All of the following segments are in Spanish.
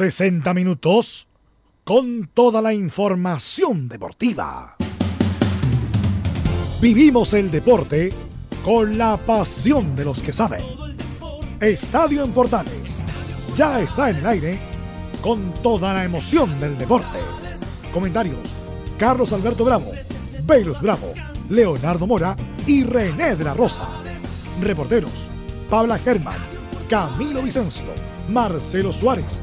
60 minutos con toda la información deportiva. Vivimos el deporte con la pasión de los que saben. Estadio en Portales ya está en el aire con toda la emoción del deporte. Comentarios: Carlos Alberto Bravo, Velus Bravo, Leonardo Mora y René de la Rosa. Reporteros: Pabla Germán, Camilo Vicencio, Marcelo Suárez,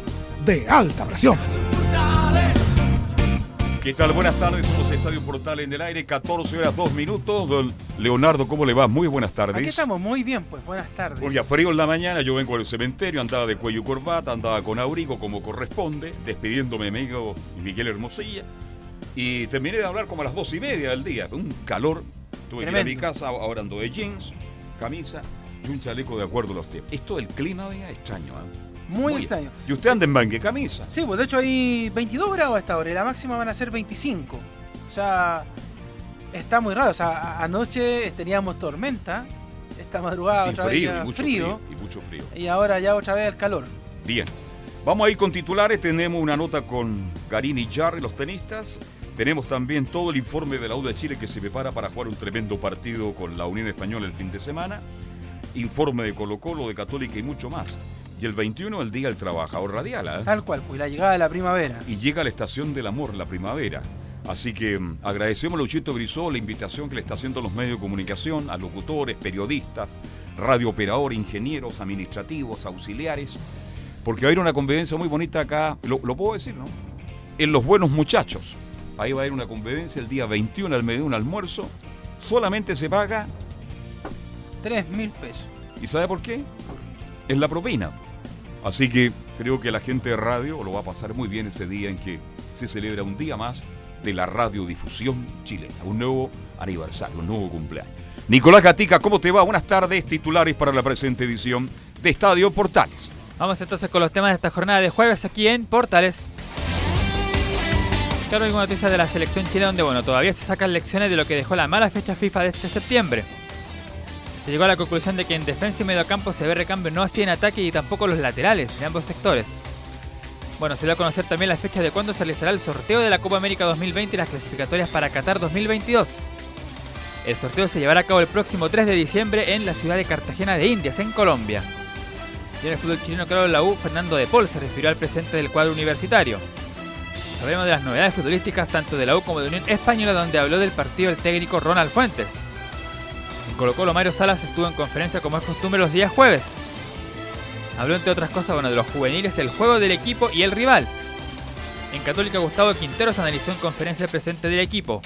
de alta presión. ¿Qué tal? Buenas tardes, somos Estadio Portal en el aire, 14 horas 2 minutos. Don Leonardo, ¿cómo le va? Muy buenas tardes. Aquí estamos muy bien, pues buenas tardes. Un día frío en la mañana, yo vengo del cementerio, andaba de cuello y corbata, andaba con abrigo como corresponde, despidiéndome de mi amigo Miguel Hermosilla. Y terminé de hablar como a las dos y media del día. Un calor. Tuve que ir a mi casa, ahora ando de jeans, camisa y un chaleco de acuerdo a los tiempos. Esto del clima, vea, extraño, ¿eh? Muy, extraño. Y usted anda en banque camisa. Sí, pues de hecho hay 22 grados a esta hora y la máxima van a ser 25. O sea, está muy raro. O sea, anoche teníamos tormenta, esta madrugada Y otra frío, vez y mucho frío, frío, y mucho frío. y ahora ya otra vez el calor. Bien. Vamos a ir con titulares. Tenemos una nota con Garini y Jarry, los tenistas. Tenemos también todo el informe de la U de Chile que se prepara para jugar un tremendo partido con la Unión Española el fin de semana. Informe de Colo Colo, de Católica y mucho más. Y el 21 el Día del Trabajador Radial. ¿eh? Tal cual, pues la llegada de la primavera. Y llega la estación del amor, la primavera. Así que mm, agradecemos a Luchito Grisó la invitación que le está haciendo a los medios de comunicación, a locutores, periodistas, radiooperadores, ingenieros, administrativos, auxiliares, porque va a ir una convivencia muy bonita acá, lo, lo puedo decir, ¿no? En Los Buenos Muchachos. Ahí va a ir una convivencia el día 21 al mediodía, un almuerzo. Solamente se paga, 3 mil pesos. ¿y sabe por qué? Es la propina. Así que creo que la gente de radio lo va a pasar muy bien ese día en que se celebra un día más de la radiodifusión chilena. Un nuevo aniversario, un nuevo cumpleaños. Nicolás Gatica, ¿cómo te va? Buenas tardes, titulares para la presente edición de Estadio Portales. Vamos entonces con los temas de esta jornada de jueves aquí en Portales. Claro, hay noticia de la selección chilena donde, bueno, todavía se sacan lecciones de lo que dejó la mala fecha FIFA de este septiembre. Se llegó a la conclusión de que en defensa y mediocampo se ve recambio no así en ataque y tampoco los laterales de ambos sectores. Bueno, se dio a conocer también la fecha de cuándo se realizará el sorteo de la Copa América 2020 y las clasificatorias para Qatar 2022. El sorteo se llevará a cabo el próximo 3 de diciembre en la ciudad de Cartagena de Indias, en Colombia. Y en el fútbol chileno, claro, la U, Fernando de Paul se refirió al presente del cuadro universitario. Sabremos de las novedades futbolísticas tanto de la U como de Unión Española, donde habló del partido el técnico Ronald Fuentes. Colo Colo, Mario Salas estuvo en conferencia como es costumbre los días jueves. Habló entre otras cosas bueno, de los juveniles, el juego del equipo y el rival. En Católica, Gustavo Quinteros analizó en conferencia el presente del equipo.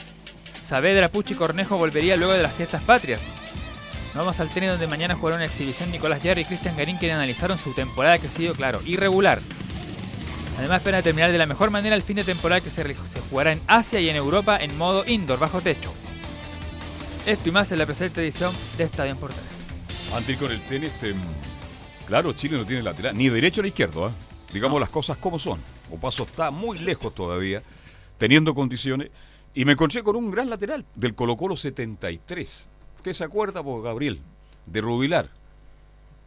Saavedra, Pucci y Cornejo volvería luego de las fiestas patrias. Nos vamos al tenis donde mañana jugará una exhibición Nicolás Jarry y Cristian Garín quienes analizaron su temporada que ha sido, claro, irregular. Además esperan terminar de la mejor manera el fin de temporada que se, se jugará en Asia y en Europa en modo indoor, bajo techo. Esto y más en la presente edición de Estadio en Portales. Antes de ir con el tenis, este, mm, claro, Chile no tiene lateral, ni derecho ni izquierdo, ¿ah? digamos las cosas como son. Opaso está muy lejos todavía, teniendo condiciones, y me encontré con un gran lateral del Colo Colo 73. ¿Usted se acuerda, pues, Gabriel, de Rubilar?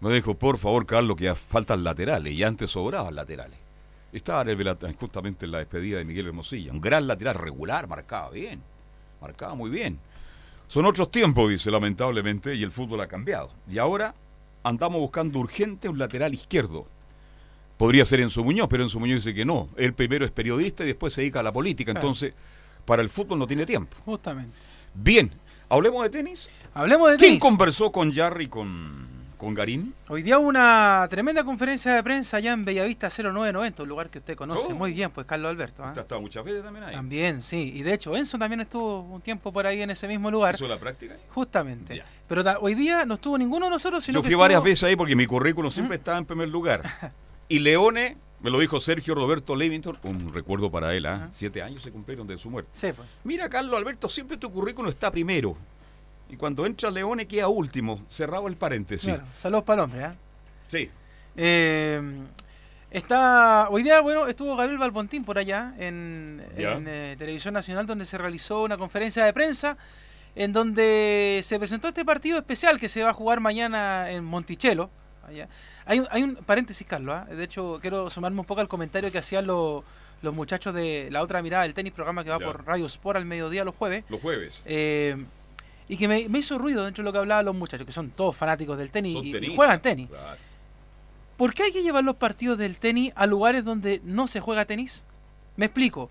Me dijo, por favor, Carlos, que faltan laterales, y antes sobraban laterales. Estaba justamente en la despedida de Miguel Hermosilla, un gran lateral regular, marcaba bien, marcaba muy bien. Son otros tiempos, dice, lamentablemente, y el fútbol ha cambiado. Y ahora andamos buscando urgente un lateral izquierdo. Podría ser Enzo Muñoz, pero Enzo Muñoz dice que no. Él primero es periodista y después se dedica a la política. Claro. Entonces, para el fútbol no tiene tiempo. Justamente. Bien, hablemos de tenis. Hablemos de ¿Quién tenis. conversó con Jarry con, con Garín? Hoy día hubo una tremenda conferencia de prensa allá en Bellavista 0990, un lugar que usted conoce Oh. muy bien, pues Carlos Alberto. ¿ah? Usted ha estado muchas veces también ahí. También, sí. Y de hecho, Enzo también estuvo un tiempo por ahí en ese mismo lugar. ¿Hizo la práctica? Justamente. Ya. Pero hoy día no estuvo ninguno de nosotros, sino Yo que fui varias veces ahí porque mi currículum siempre estaba en primer lugar. Y Leone Me lo dijo Sergio Roberto Levington, un recuerdo para él, ¿ah? Siete años se cumplieron de su muerte. Sí, pues. Mira, Carlos Alberto, siempre tu currículum está primero. Y cuando entra Leone queda último. Cerrado el paréntesis. Saludos para el hombre, ¿ah? Sí. Eh, está hoy día bueno estuvo Gabriel Balbontín por allá en, eh, televisión nacional donde se realizó una conferencia de prensa en donde se presentó este partido especial que se va a jugar mañana en Monticello allá. hay un, hay un paréntesis Carlos ¿ah? de hecho quiero sumarme un poco al comentario que hacían los los muchachos de la otra mirada del tenis programa que va Ya. por Radio Sport al mediodía los jueves Los jueves. eh, y que me, me hizo ruido dentro de lo que hablaban los muchachos que son todos fanáticos del tenis y- juegan tenis Claro. ¿Por qué hay que llevar los partidos del tenis a lugares donde no se juega tenis? Me explico.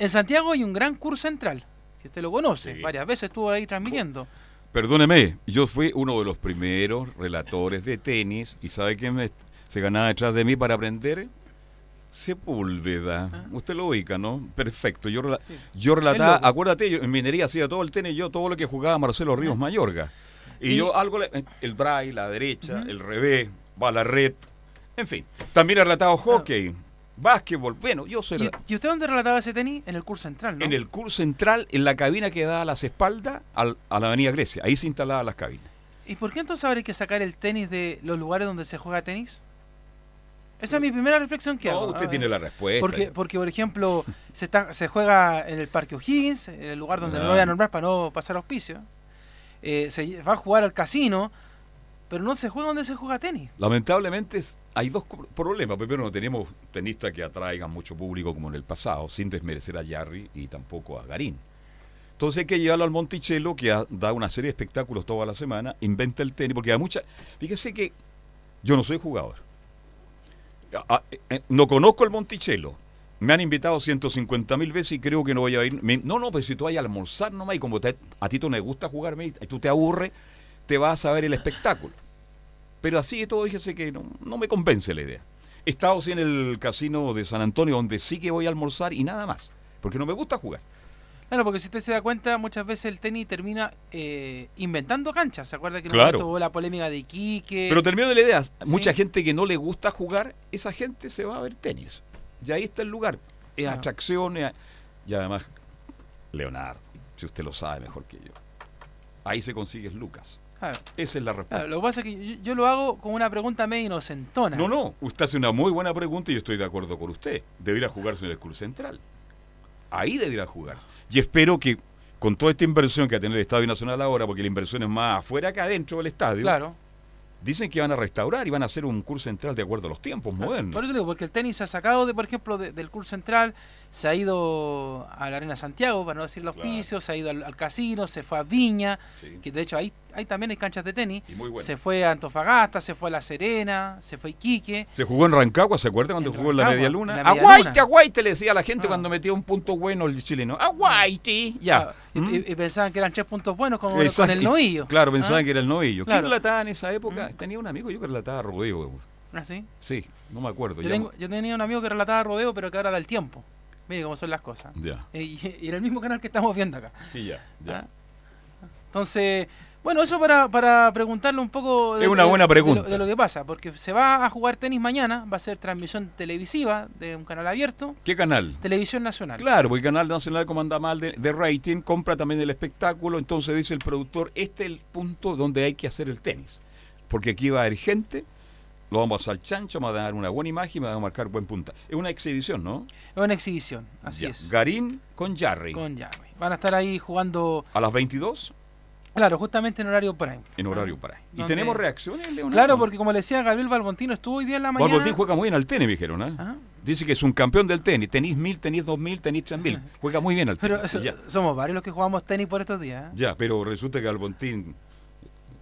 En Santiago hay un gran curso central. Si usted lo conoce, Sí. varias veces estuvo ahí transmitiendo. Perdóneme, yo fui uno de los primeros relatores de tenis y ¿sabe quién me- se ganaba detrás de mí para aprender? Sepúlveda. Ah. Usted lo ubica, ¿no? Perfecto. Yo, rela- Sí. yo relataba, acuérdate, yo en minería hacía todo el tenis, yo todo lo que jugaba Marcelo Ríos Mayorga. Y, Y- yo algo, le- el drive, la derecha, el revés, va a la red, en fin. También he relatado hockey, básquetbol. Bueno, yo sé. ¿Y, y usted dónde relataba ese tenis? En el curso central, ¿no? En el curso central, en la cabina que da a las espaldas al- a la avenida Grecia. Ahí se instalaban las cabinas. ¿Y por qué entonces habría que sacar el tenis de los lugares donde se juega tenis? Esa es mi primera reflexión que No, hago. usted Ah, tiene la respuesta. Porque, porque, por ejemplo, se, está, se juega en el Parque O'Higgins, en el lugar donde no lo voy a Claro. nombrar para no pasar auspicio. Eh, se va a jugar al casino, pero no se juega donde se juega tenis. Lamentablemente hay dos problemas. Primero, no tenemos tenistas que atraigan mucho público como en el pasado, sin desmerecer a Jarry y tampoco a Garín. Entonces hay que llevarlo al Monticello, que da una serie de espectáculos toda la semana, inventa el tenis, porque hay mucha... Fíjese que yo no soy jugador. A- a- eh, no conozco el Monticello. Me han invitado 150 mil veces y creo que no voy a ir. No, no, pero si tú vas a almorzar nomás y como a ti tú no te gusta jugar y tú te aburres, te vas a ver el espectáculo. Pero así de todo, fíjese que no, no me convence la idea. He estado sí en el casino de San Antonio, donde sí que voy a almorzar y nada más. Porque no me gusta jugar. Claro, porque si usted se da cuenta, muchas veces el tenis termina eh, inventando canchas. ¿Se acuerda que Claro. momento hubo la polémica de Iquique? Pero termino de la idea. Mucha gente que no le gusta jugar, esa gente se va a ver tenis. Y ahí está el lugar. Es Claro. atracción. es- Y además, Leonardo, si usted lo sabe mejor que yo. Ahí se consigue Lucas. Claro, Esa es la respuesta. lo que pasa es que yo, yo lo hago con una pregunta medio inocentona. No, no, usted hace una muy buena pregunta y yo estoy de acuerdo con usted. Debería jugarse en el Club Central. Ahí debería jugarse. Y espero que con toda esta inversión que va a tener el Estadio Nacional ahora, porque la inversión es más afuera que adentro del estadio, Claro. dicen que van a restaurar y van a hacer un curso central de acuerdo a los tiempos modernos. Por eso digo, porque el tenis se ha sacado, de, por ejemplo, de- del curso central, se ha ido a la Arena Santiago, para no decir los Claro. pisos, se ha ido al, al casino, se fue a Viña, Sí. que de hecho ahí, ahí también hay canchas de tenis. Y muy bueno. Se fue a Antofagasta, se fue a La Serena, se fue a Iquique. Se jugó en Rancagua, ¿se acuerda cuando En jugó en la media luna? en la media ¡Aguaite, luna. aguaite! Le decía a la gente Ah. cuando metía un punto bueno el chileno. ¡Aguaite! Ya. Ah, y, ¿Mm? y- pensaban que eran tres puntos buenos como con el novillo. Claro, pensaban ¿Ah? que era el novillo. Claro. ¿Quién relataba en esa época? ¿Mm? Tenía un amigo yo que relataba rodeo. ¿Ah, sí? Sí, no me acuerdo. Yo, tengo- yo tenía un amigo que relataba rodeo, pero que ahora da el tiempo. Mire cómo son las cosas. Ya. Eh, Y, y era el mismo canal que estamos viendo acá. Y ya, ya. ¿ah? Entonces, bueno, eso para, para preguntarle un poco Es una buena de lo- pregunta. De, lo, que pasa, porque se va a jugar tenis mañana, va a ser transmisión televisiva de un canal abierto, ¿Qué canal? Televisión Nacional. Claro, porque el Canal Nacional, como anda mal de, de rating, compra también el espectáculo. Entonces dice el productor: Este es el punto donde hay que hacer el tenis. Porque aquí va a haber gente, lo vamos a hacer chancho, vamos a dar una buena imagen y vamos a marcar buen punta. Es una exhibición, ¿no? Es una exhibición, así Ya. es. Garín con Jarry. Con Jarry. Van a estar ahí jugando, A las 22 claro, justamente en horario prime. en horario ahí. ¿Y tenemos reacciones, Leonardo? Claro, porque como le decía Gabriel Balbontino, estuvo hoy día en la mañana. Barbotín juega muy bien al tenis, me dijeron. ¿eh? Ajá. Dice que es un campeón del tenis. Tenis 1000, tenis 2000, tenis 3000. Juega muy bien al tenis. Pero somos varios los que jugamos tenis por estos días. ¿eh? Ya, pero resulta que Albontín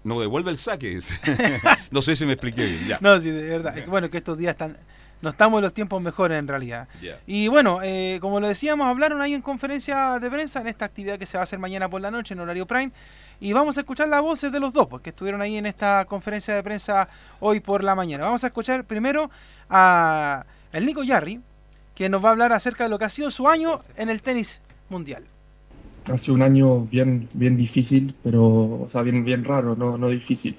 no devuelve el saque. no sé si me expliqué bien. Ya. No, sí, de verdad. Bueno, que estos días están. No estamos en los tiempos mejores en realidad. Y bueno, eh, como lo decíamos, hablaron ahí en conferencia de prensa en esta actividad que se va a hacer mañana por la noche en horario prime. Y vamos a escuchar las voces de los dos, porque estuvieron ahí en esta conferencia de prensa hoy por la mañana. Vamos a escuchar primero a el Nico Yarri, que nos va a hablar acerca de lo que ha sido su año en el tenis mundial. Ha sido un año bien, bien difícil, pero, o sea, bien, bien raro, no, no difícil.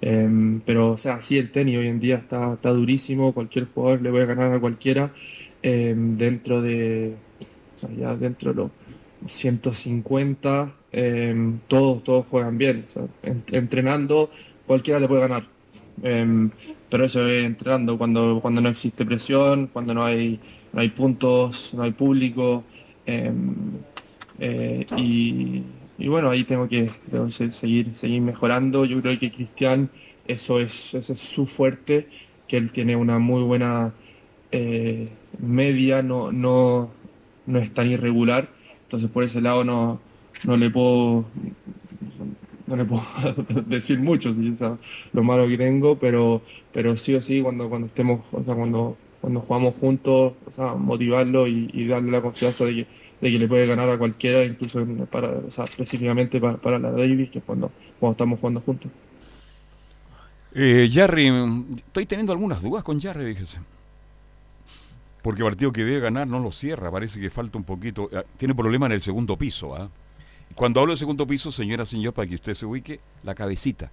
Em, pero, o sea, sí, el tenis hoy en día está, está durísimo, cualquier jugador le puede ganar a cualquiera em, dentro de, ya dentro de los 150, em, todos, todos juegan bien, entrenando cualquiera le puede ganar. Pero eso es entrenando cuando, cuando no existe presión, cuando no hay, no hay puntos, no hay público. Eh, y, y bueno, ahí tengo que, tengo que se- seguir, seguir mejorando. Yo creo que Cristian, eso es, ese es su fuerte, que él tiene una muy buena eh, media, no, no, no es tan irregular. Entonces por ese lado no, no le puedo no le puedo decir mucho si es lo malo que tengo, pero, pero sí o sí cuando, cuando estemos, o sea, cuando, cuando jugamos juntos, o sea, motivarlo y, y darle la confianza de que, de que le puede ganar a cualquiera, incluso en- para, o sea, específicamente para, para la Davis, que es cuando, cuando estamos jugando juntos. Eh, Jarry, mm, estoy teniendo algunas dudas con Jarry, fíjese. Porque el partido que debe ganar no lo cierra, parece que falta un poquito. ah, Tiene problema en el segundo piso. ¿ah? Cuando hablo de segundo piso, señora, señor, para que usted se ubique, la cabecita.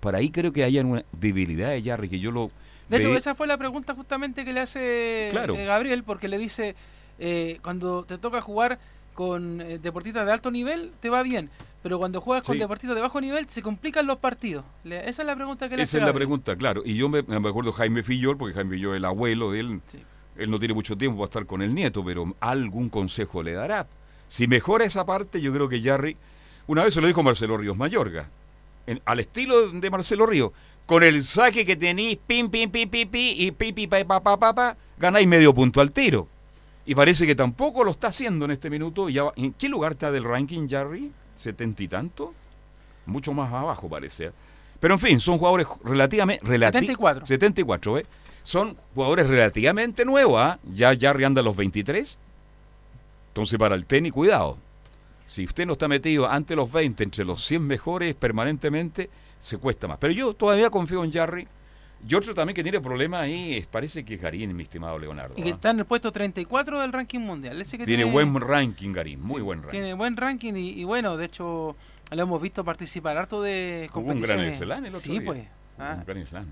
Para ahí creo que haya una debilidad de Jarry, que yo lo. De hecho, ve- esa fue la pregunta justamente que le hace Claro. eh, Gabriel, porque le dice, eh, cuando te toca jugar con eh, deportistas de alto nivel, te va bien, pero cuando juegas con Sí. deportistas de bajo nivel, se complican los partidos. Le- esa es la pregunta que le Esa es la pregunta, claro. Y yo me, me acuerdo de Jaime Fillol, porque Jaime Fillol es el abuelo de él. Sí. Él no tiene mucho tiempo para estar con el nieto, pero algún consejo le dará. Si mejora esa parte, yo creo que Jarry, una vez se lo dijo Marcelo Ríos Mayorga, en- al estilo de Marcelo Ríos, con el saque que tenéis, pim, pim, pim, pim, pim, y pipi, pa, pa, pa, pa, pa, ganáis medio punto al tiro. Y parece que tampoco lo está haciendo en este minuto. Ya ¿En qué lugar está del ranking, Jarry? ¿Setenta y tanto? Mucho más abajo parece. Pero en fin, son jugadores relativamente... relati- 74. 74, ¿ves? Son jugadores relativamente nuevos, ¿ah? Ya Jarry anda a los 23. Entonces para el tenis, cuidado. Si usted no está metido ante los 20, entre los 100 mejores permanentemente, se cuesta más. Pero yo todavía confío en Jarry. Y otro también que tiene problemas ahí, es- parece que es Garín, mi estimado Leonardo. Y que ¿ah? está en el puesto 34 del ranking mundial. Ese que Tiene buen ranking, Garín, muy buen ranking. Tiene buen ranking y, y bueno, de hecho, lo hemos visto participar harto de Hubo un gran competiciones. el otro sí, día. pues. Ah, Un gran slam.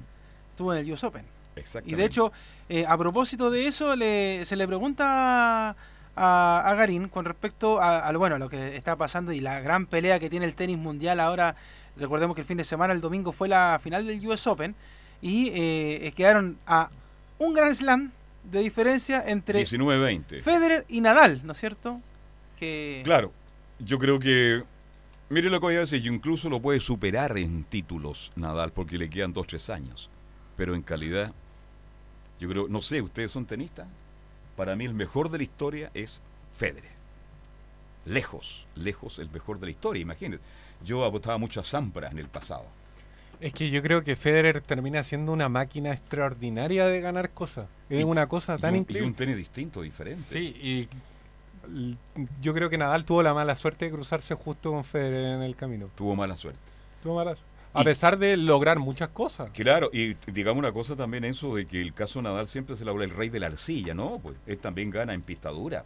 estuvo en el US Open. Y Exactamente. de hecho, eh, a propósito de eso, le, se le pregunta a, a Garín con respecto a, a bueno, lo que está pasando y la gran pelea que tiene el tenis mundial ahora. Recordemos que el fin de semana, el domingo, fue la final del US Open y eh, quedaron a un gran slam de diferencia entre 19-20. Federer y Nadal, ¿no es cierto? Que Claro, yo creo que. Mire lo que voy a decir, incluso lo puede superar en títulos Nadal, porque le quedan 2-3 años. Pero en calidad, yo creo, no sé, ustedes son tenistas. Para mí el mejor de la historia es Federer. Lejos, lejos el mejor de la historia, imagínense. Yo apostaba mucho a Sampras en el pasado. Es que yo creo que Federer termina siendo una máquina extraordinaria de ganar cosas. Es Y- una cosa Y tan un, y increíble. un tenis distinto, diferente. Sí, y yo creo que Nadal tuvo la mala suerte de cruzarse justo con Federer en el camino. Tuvo mala suerte. Tuvo mala A Y- pesar de lograr muchas cosas. Claro, y digamos una cosa también eso de que el caso Nadal siempre se le habla el rey de la arcilla, ¿no? Pues él también gana en pista dura.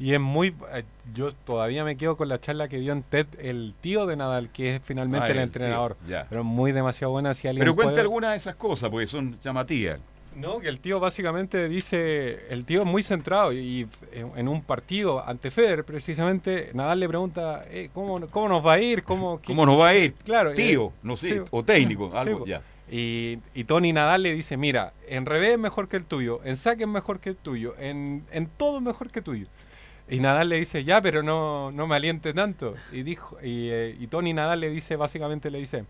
Y es muy... eh, Yo todavía me quedo con la charla que dio en TED el tío de Nadal, que es finalmente Ah, el el entrenador. tío. Pero muy demasiado buena si alguien Pero cuente puede- alguna de esas cosas, porque son llamativas. No, que el tío básicamente dice, el tío es muy centrado y en en un partido ante Federer precisamente Nadal le pregunta, eh, ¿cómo, ¿cómo nos va a ir? ¿Cómo, qué- ¿Cómo nos va a ir? Claro, Tío, eh, no sé, sí, o técnico, sí, algo, ya. Y, y Tony Nadal le dice, mira, en revés es mejor que el tuyo, en saque es mejor que el tuyo, en, en todo es mejor que el tuyo. Y Nadal le dice, ya, pero no, no me aliente tanto. Y, dijo, y, eh, Tony Nadal le dice, básicamente le dice,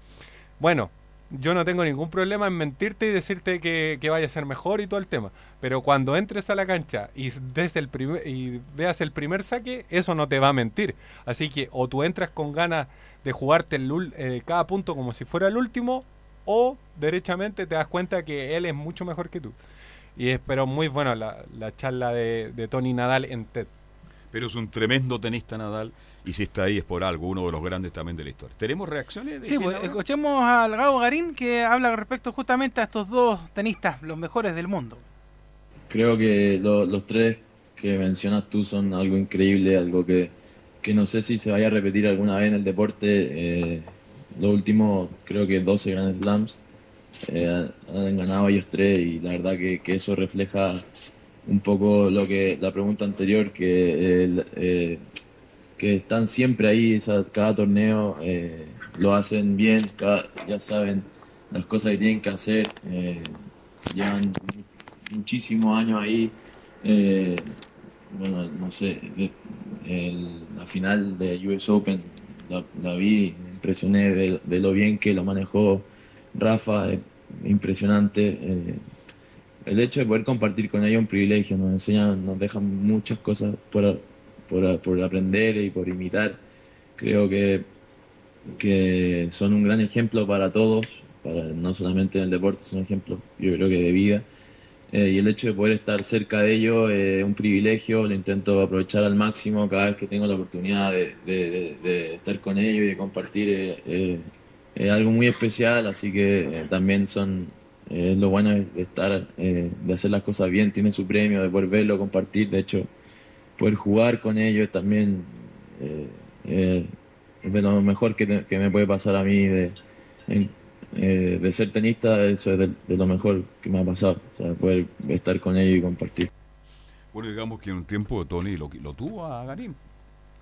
bueno, yo no tengo ningún problema en mentirte y decirte que, que vaya a ser mejor y todo el tema. Pero cuando entres a la cancha y, el y veas el primer saque, eso no te va a mentir. Así que o tú entras con ganas de jugarte el, eh, cada punto como si fuera el último, o derechamente te das cuenta que él es mucho mejor que tú. Y es pero muy bueno la, la charla de, de Tony Nadal en TED. Pero es un tremendo tenista Nadal, y si está ahí es por algo, uno de los grandes también de la historia. ¿Tenemos reacciones? de Sí, pues escuchemos al Gabo Garín que habla respecto justamente a estos dos tenistas, los mejores del mundo. Creo que lo- los tres que mencionas tú son algo increíble, algo que, que no sé si se vaya a repetir alguna vez en el deporte. Eh, los últimos, creo que 12 Grand Slams eh, han ganado ellos tres y la verdad que, que eso refleja un poco lo que la pregunta anterior, que, eh, que están siempre ahí, cada torneo eh, lo hacen bien, cada- ya saben las cosas que tienen que hacer, eh, llevan muchísimos años ahí. bueno, no sé, el- la final de US Open la, la vi, me impresioné de, de lo bien que lo manejó Rafa, impresionante. El hecho de poder compartir con ellos es un privilegio, nos enseñan, nos dejan muchas cosas por, por, por aprender y por imitar. Creo que, que son un gran ejemplo para todos, para, no solamente en el deporte, son un ejemplo, yo creo que de vida. Eh, y el hecho de poder estar cerca de ellos es un privilegio, lo intento aprovechar al máximo cada vez que tengo la oportunidad de, de- estar con ellos y de compartir. eh, eh, es algo muy especial, así que también son eh, lo bueno de de estar, eh, de hacer las cosas bien, tiene su premio, de poder verlo, compartir, de hecho, poder jugar con ellos también eh, eh, es de lo mejor que, te- que me puede pasar a mí de, en- eh, de ser tenista, eso es de, de lo mejor que me ha pasado, o sea, poder estar con ellos y compartir. Bueno, digamos que en un tiempo Tony lo, lo tuvo a Garín.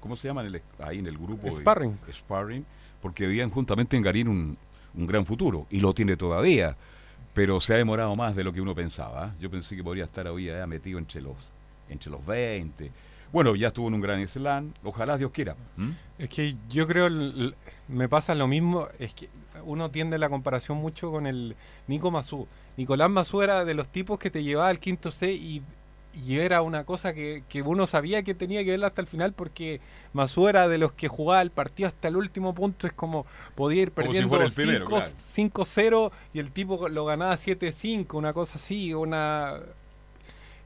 ¿Cómo se llama en el- ahí en el grupo? de- Sparring. Sparring, porque veían juntamente en Garín un, un gran futuro, y lo tiene todavía, pero se ha demorado más de lo que uno pensaba. ¿eh? Yo pensé que podría estar hoy ya metido entre los, entre los 20. Bueno, ya estuvo en un gran slam, ojalá Dios quiera. Es que yo creo, me pasa lo mismo, es que uno tiende la comparación mucho con el Nico Mazú. Nicolás Mazú era de los tipos que te llevaba al quinto C y, y era una cosa que, que uno sabía que tenía que verla hasta el final porque Mazú era de los que jugaba el partido hasta el último punto, es como podía ir perdiendo fuera el primero, 5 claro. 5-0 y el tipo lo ganaba 7-5, una cosa así, una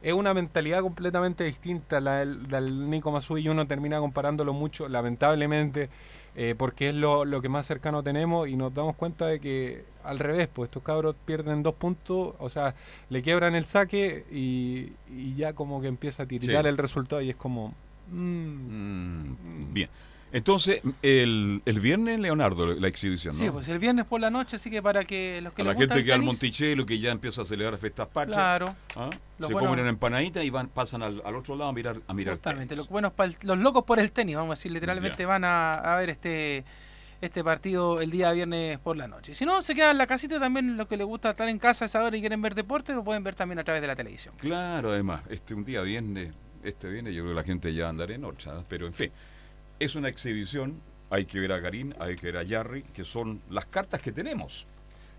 es una mentalidad completamente distinta la del, del Nico Mazú y uno termina comparándolo mucho, lamentablemente, eh, porque es lo, lo que más cercano tenemos y nos damos cuenta de que al revés, pues estos cabros pierden dos puntos, o sea, le quiebran el saque y, y ya como que empieza a tiritar Sí. el resultado y es como... mm, Mm, bien. Entonces, el, el viernes, Leonardo, la exhibición, ¿no? Sí, pues el viernes por la noche, así que para que los que les la gusta gente el que va al tenis, Monticello, que ya empieza a celebrar fiestas patrias, Claro, ¿ah? Se comen una empanadita y van, pasan al, al otro lado a mirar a mirar justamente. tenis. Los, buenos pa'l- los locos por el tenis, vamos a decir, literalmente Ya. van a, a ver este este partido el día viernes por la noche. Si no, se quedan en la casita también, los que les gusta estar en casa a esa hora y quieren ver deporte, lo pueden ver también a través de la televisión. Claro, además, este un día viernes, este viernes yo creo que la gente ya andará en ¿eh? pero en fin, es una exhibición, hay que ver a Garín, hay que ver a Jarry, que son las cartas que tenemos.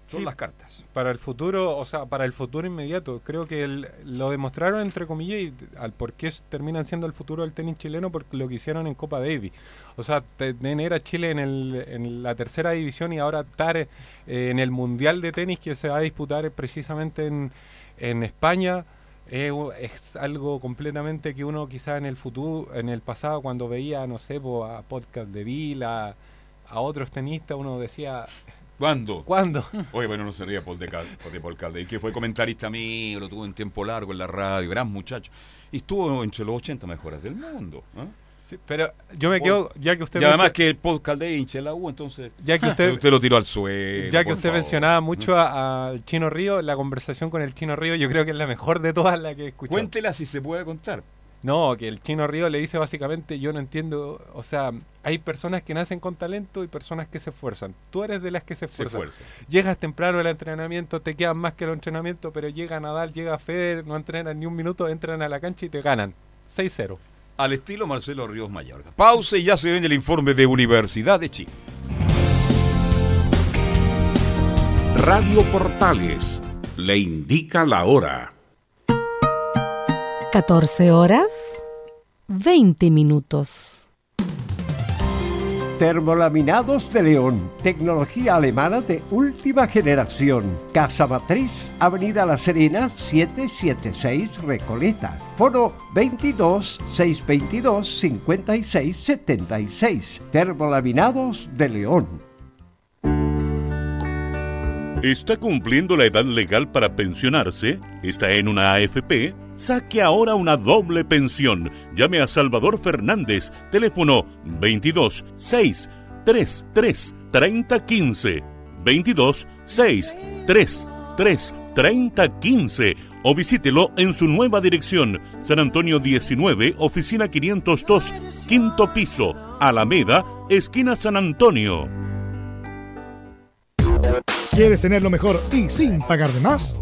Son Sí. las cartas. para el futuro, o sea, para el futuro inmediato. Creo que el- lo demostraron entre comillas y al por qué terminan siendo el futuro del tenis chileno porque lo que hicieron en Copa Davis. O sea, te- tener a Chile en, el, en la tercera división y ahora estar eh, en el Mundial de Tenis que se va a disputar precisamente en, en España. Eh, u- es algo completamente que uno quizá en el futuro, en el pasado cuando veía, no sé, po, a podcast de Vila, a otros tenistas, uno decía, ¿Cuándo? ¿cuándo? Oye, bueno, no se ría Paul de, Cal, de Paul Calde, que fue comentarista mío, lo tuvo en tiempo largo en la radio, gran muchacho. Y estuvo entre los 80 mejores del mundo. ¿ah? Sí, pero yo me quedo, ya que usted Y además que el hincha de la U, entonces ya que usted, usted lo tiró al suelo. ya que usted favor. mencionaba mucho a- al Chino Río, la conversación con el Chino Río, yo creo que es la mejor de todas las que he escuchado. Cuéntela si se puede contar. No, que el Chino Río le dice básicamente, yo no entiendo, o sea, hay personas que nacen con talento y personas que se esfuerzan. Tú eres de las que se Se esfuerzan. esfuerza. Llegas temprano al entrenamiento, te quedan más que el entrenamiento, pero llega Nadal, llega Federer, no entrenan ni un minuto, entran a la cancha y te ganan. 6-0. Al estilo Marcelo Ríos Mayorga. Pausa y ya se viene el informe de Universidad de Chile. Radio Portales le indica la hora. 14 horas 20 minutos. Termolaminados de León, tecnología alemana de última generación. Casa Matriz, Avenida La Serena, 776 Recoleta. Foro 22 622 56 76. Termolaminados de León. ¿Está cumpliendo la edad legal para pensionarse? ¿Está en una AFP? Saque ahora una doble pensión. Llame a Salvador Fernández, teléfono 22 6 33 30 15. 22 6 3 3 30 15 o visítelo en su nueva dirección, San Antonio 19, oficina 502, quinto piso, Alameda, esquina San Antonio. ¿Quieres tener lo mejor y sin pagar de más?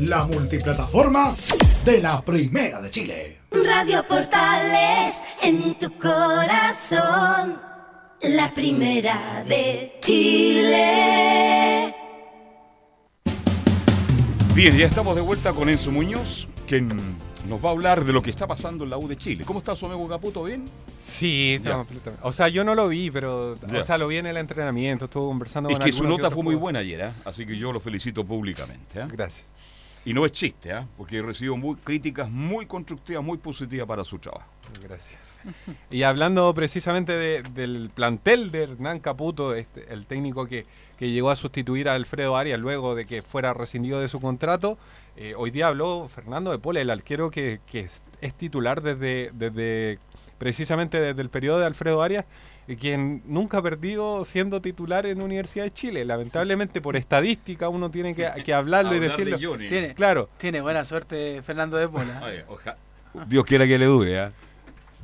la multiplataforma de la Primera de Chile. Radio Portales en tu corazón, la primera de Chile. Bien, ya estamos de vuelta con Enzo Muñoz, quien nos va a hablar de lo que está pasando en la U de Chile. ¿Cómo está su amigo Caputo? ¿Bien? Sí, estamos completamente- O sea, yo no lo vi, pero Ya. o sea, lo vi en el entrenamiento, estuve conversando Es con que su nota fue muy buena ayer, ¿ah? así que yo lo felicito públicamente. ¿ah? Gracias. Y no es chiste, ¿ah? porque he recibido muy, críticas muy constructivas, muy positivas para su trabajo. Gracias. Y hablando precisamente de- del plantel de Hernán Caputo, este, el técnico que, que llegó a sustituir a Alfredo Arias luego de que fuera rescindido de su contrato, eh, hoy día habló Fernando de Pola, el arquero que, que es, es titular desde, desde precisamente desde el periodo de Alfredo Arias, y quien nunca ha perdido siendo titular en Universidad de Chile. Lamentablemente por estadística uno tiene que, que hablarlo y de decirlo. Johnny. Tiene, Claro. tiene buena suerte Fernando de Pola. Oye, oja- Dios quiera que le dure. ¿ah?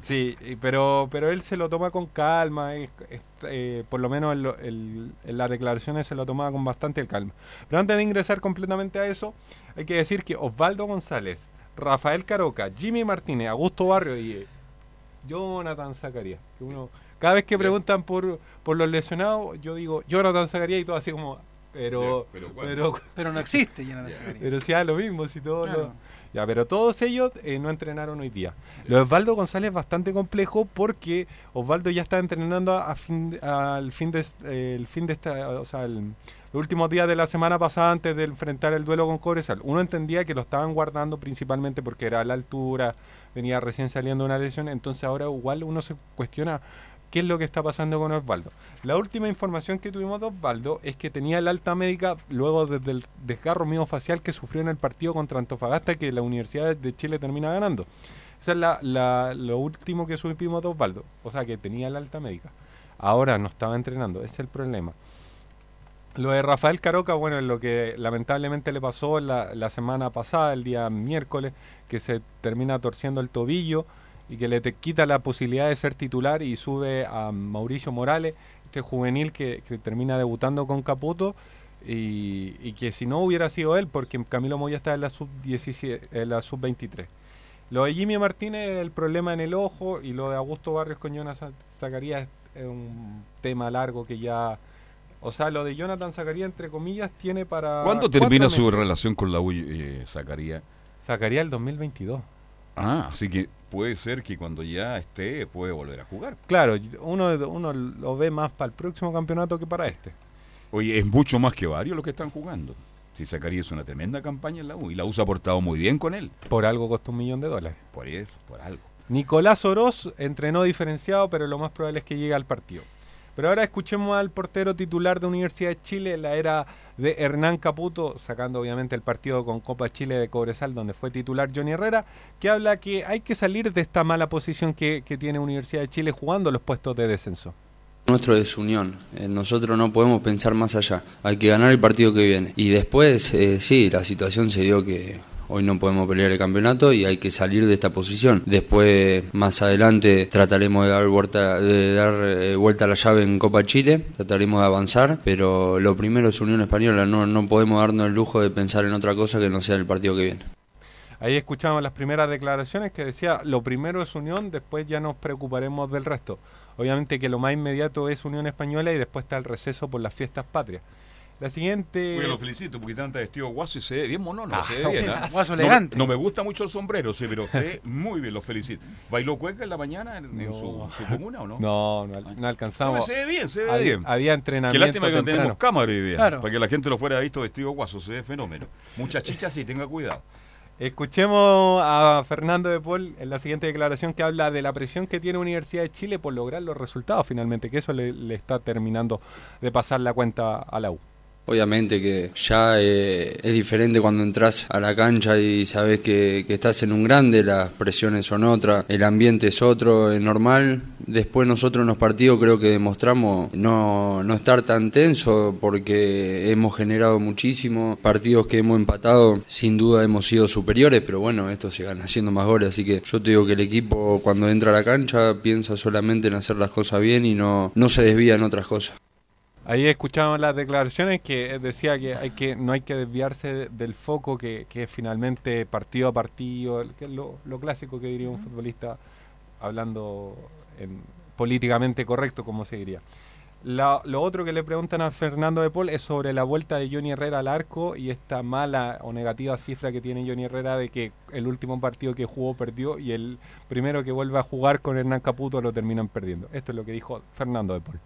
Sí, pero, pero él se lo toma con calma, es- es- eh, por lo menos en, lo- el- en las declaraciones se lo tomaba con bastante calma. Pero antes de ingresar completamente a eso, hay que decir que Osvaldo González, Rafael Caroca, Jimmy Martínez, Augusto Barrio y eh, Jonathan Zacarías, que uno, cada vez que preguntan por, por los lesionados, yo digo Jonathan Zacarías y todo así como, pero, pero pero, Pero no existe Jonathan Zacarías. pero si da lo mismo, si todos Claro. los- Ya, pero todos ellos eh, no entrenaron hoy día. Lo de Osvaldo González es bastante complejo porque Osvaldo ya está entrenando a, a fin, de- al fin de, eh, el fin de esta, o sea, el- los últimos días de la semana pasada antes de enfrentar el duelo con Cobresal. Uno entendía que lo estaban guardando principalmente porque era a la altura, venía recién saliendo una lesión, entonces ahora igual uno se cuestiona qué es lo que está pasando con Osvaldo. La última información que tuvimos de Osvaldo es que tenía el alta médica luego desde el desgarro miofacial que sufrió en el partido contra Antofagasta que la Universidad de Chile termina ganando. Esa es la, la- lo último que supimos de Osvaldo. O sea, que tenía el alta médica. Ahora no estaba entrenando, ese es el problema. Lo de Rafael Caroca, bueno, es lo que lamentablemente le pasó la, semana pasada, el día miércoles, que se termina torciendo el tobillo y que le te quita la posibilidad de ser titular y sube a Mauricio Morales, este juvenil que, termina debutando con Caputo y, que si no hubiera sido él, porque Camilo Moya está en la sub-17, en la sub-23. Lo de Jimmy Martínez, el problema en el ojo, y lo de Augusto Barrios con Jonathan Zacarías es un tema largo que ya... O sea, lo de Jonathan Zacarías, entre comillas, tiene para... ¿Cuándo termina su relación con la U, eh, Zacarías? Zacarías el 2022. Ah, así que puede ser que cuando ya esté puede volver a jugar. Claro, uno, uno lo ve más para el próximo campeonato que para este. Oye, es mucho más que varios los que están jugando. Si Zacarías es una tremenda campaña en la U y la U se ha portado muy bien con él. Por algo costó un millón de dólares. Por eso, por algo. Nicolás Oroz entrenó diferenciado, pero lo más probable es que llegue al partido. Pero ahora escuchemos al portero titular de Universidad de Chile, la era de Hernán Caputo, sacando obviamente el partido con Copa Chile de Cobresal, donde fue titular Johnny Herrera, que habla que hay que salir de esta mala posición que, que tiene Universidad de Chile jugando los puestos de descenso. Nuestro es unión, Eh, nosotros no podemos pensar más allá, hay que ganar el partido que viene. Y después, eh, sí, la situación se dio que hoy no podemos pelear el campeonato y hay que salir de esta posición. Después, más adelante, trataremos de dar vuelta, de dar, eh, vuelta a la llave en Copa Chile, trataremos de avanzar, pero lo primero es Unión Española, no, no podemos darnos el lujo de pensar en otra cosa que no sea el partido que viene. Ahí escuchamos las primeras declaraciones que decía, lo primero es Unión, después ya nos preocuparemos del resto. Obviamente que lo más inmediato es Unión Española y después está el receso por las fiestas patrias. La siguiente... Oye, lo felicito porque está vestido guaso y se ve bien monono, Ah, se ve bien. ¿ah? guaso No- elegante. No, me gusta mucho el sombrero, sí, pero se ve muy bien, lo felicito. ¿Bailó cueca en la mañana en, en su, su comuna o no? No, no, al- no alcanzamos. No, se ve bien, se ve Había- bien. Había entrenamiento Qué lástima que no tenemos cámara hoy día, Claro. para que la gente lo fuera visto vestido guaso, se ve fenómeno. Mucha chicha sí, tenga cuidado. Escuchemos a Fernando de Paul en la siguiente declaración que habla de la presión que tiene Universidad de Chile por lograr los resultados finalmente, que eso le, le está terminando de pasar la cuenta a la U. Obviamente que ya eh, es diferente cuando entras a la cancha y sabes que, estás en un grande, las presiones son otras, el ambiente es otro, es normal. Después nosotros en los partidos creo que demostramos no, no estar tan tenso porque hemos generado muchísimo. Partidos que hemos empatado, sin duda hemos sido superiores, pero bueno, esto se haciendo más goles. Así que yo te digo que el equipo cuando entra a la cancha piensa solamente en hacer las cosas bien y no, no se desvía en otras cosas. Ahí escuchamos las declaraciones que decía que, hay que no hay que desviarse de- del foco que, que es finalmente partido a partido, que es lo, lo clásico que diría un futbolista hablando en- políticamente correcto, como se diría. La- lo otro que le preguntan a Fernando de Paul es sobre la vuelta de Johnny Herrera al arco y esta mala o negativa cifra que tiene Johnny Herrera de que el último partido que jugó perdió y el primero que vuelve a jugar con Hernán Caputo lo terminan perdiendo. Esto es lo que dijo Fernando de Paul.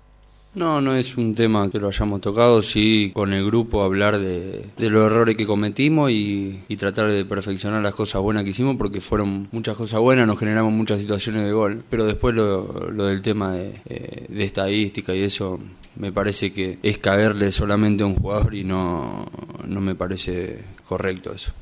No, no es un tema que lo hayamos tocado, sí con el grupo hablar de, de los errores que cometimos y, y tratar de perfeccionar las cosas buenas que hicimos porque fueron muchas cosas buenas, nos generamos muchas situaciones de gol, pero después lo, lo del tema de, eh, de estadística y eso me parece que es caerle solamente a un jugador y no, no me parece correcto eso.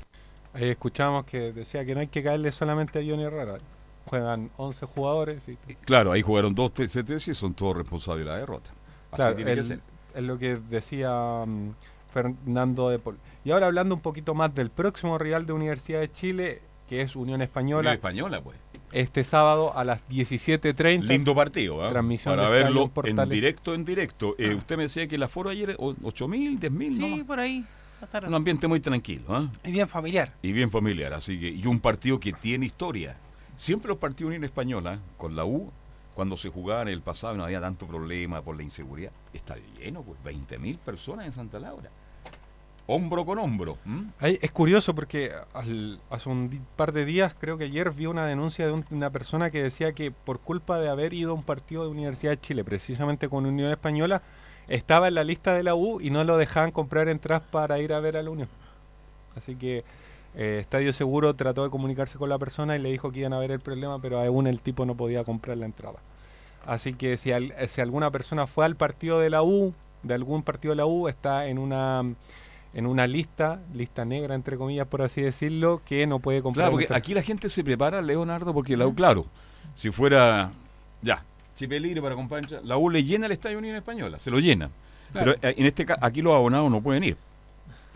Ahí escuchamos que decía que no hay que caerle solamente a Johnny Herrera. Juegan 11 jugadores y Claro, ahí jugaron dos TCTs y son todos responsables de la derrota. Así Claro, tiene que el- ser. es lo que decía mm, Fernando de Paul. Y ahora hablando un poquito más del próximo rival de Universidad de Chile, que es Unión Española. Unión Española, pues. Este sábado a las 17.30. Lindo partido, ¿ah? Transmisión Para de verlo en directo, en directo. Eh, usted me decía que el aforo ayer, o- 8.000, 10.000, Sí, ¿no? por ahí. Un ambiente muy tranquilo, ¿ah? Y bien familiar. Y bien familiar, así que, y un partido que tiene historia. Siempre los partidos de Unión Española, con la U, cuando se jugaba en el pasado y no había tanto problema por la inseguridad, está lleno, pues, 20.000 personas en Santa Laura. Hombro con hombro. ¿m? Ahí es curioso porque al- hace un par de días, creo que ayer, vi una denuncia de un- una persona que decía que por culpa de haber ido a un partido de Universidad de Chile, precisamente con Unión Española, estaba en la lista de la U y no lo dejaban comprar entradas para ir a ver a la Unión. Así que eh, Estadio Seguro trató de comunicarse con la persona y le dijo que iban a ver el problema, pero aún el tipo no podía comprar la entrada. Así que si, al- si alguna persona fue al partido de la U, de algún partido de la U, está en una en una lista, lista negra entre comillas por así decirlo, que no puede comprar. Claro, porque aquí la gente se prepara, Leonardo, porque la U, claro, si fuera, ya, Chipelire para compancha, la U le llena el Estadio Unión Española, se lo llena. Claro. Pero eh, en este caso, aquí los abonados no pueden ir.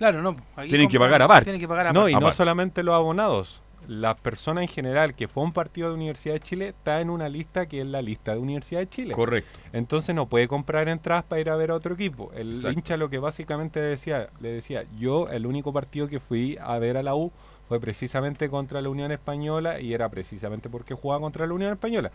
Claro, no. aquí Tienen que pagar. Tienen que pagar No, y no solamente los abonados. La persona en general que fue a un partido de Universidad de Chile está en una lista que es la lista de Universidad de Chile. Correcto. Entonces no puede comprar entradas para ir a ver a otro equipo. El Exacto. hincha lo que básicamente decía, le decía, yo el único partido que fui a ver a la U fue precisamente contra la Unión Española y era precisamente porque jugaba contra la Unión Española.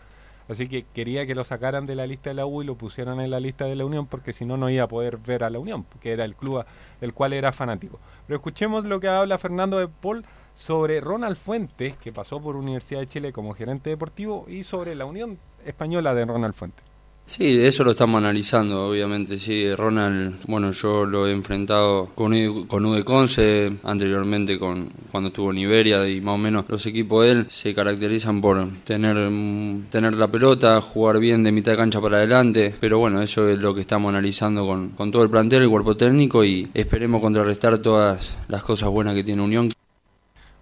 Así que quería que lo sacaran de la lista de la U y lo pusieran en la lista de la Unión porque si no no iba a poder ver a la Unión, que era el club del cual era fanático. Pero escuchemos lo que habla Fernando de Paul sobre Ronald Fuentes, que pasó por Universidad de Chile como gerente deportivo, y sobre la Unión Española de Ronald Fuentes. Sí, eso lo estamos analizando, obviamente. Sí, Ronald, bueno, yo lo he enfrentado con, U- con Ude Conce, anteriormente con cuando estuvo en Iberia y más o menos los equipos de él se caracterizan por tener, mm, tener la pelota, jugar bien de mitad de cancha para adelante. Pero bueno, eso es lo que estamos analizando con, con todo el plantel, el cuerpo técnico y esperemos contrarrestar todas las cosas buenas que tiene Unión.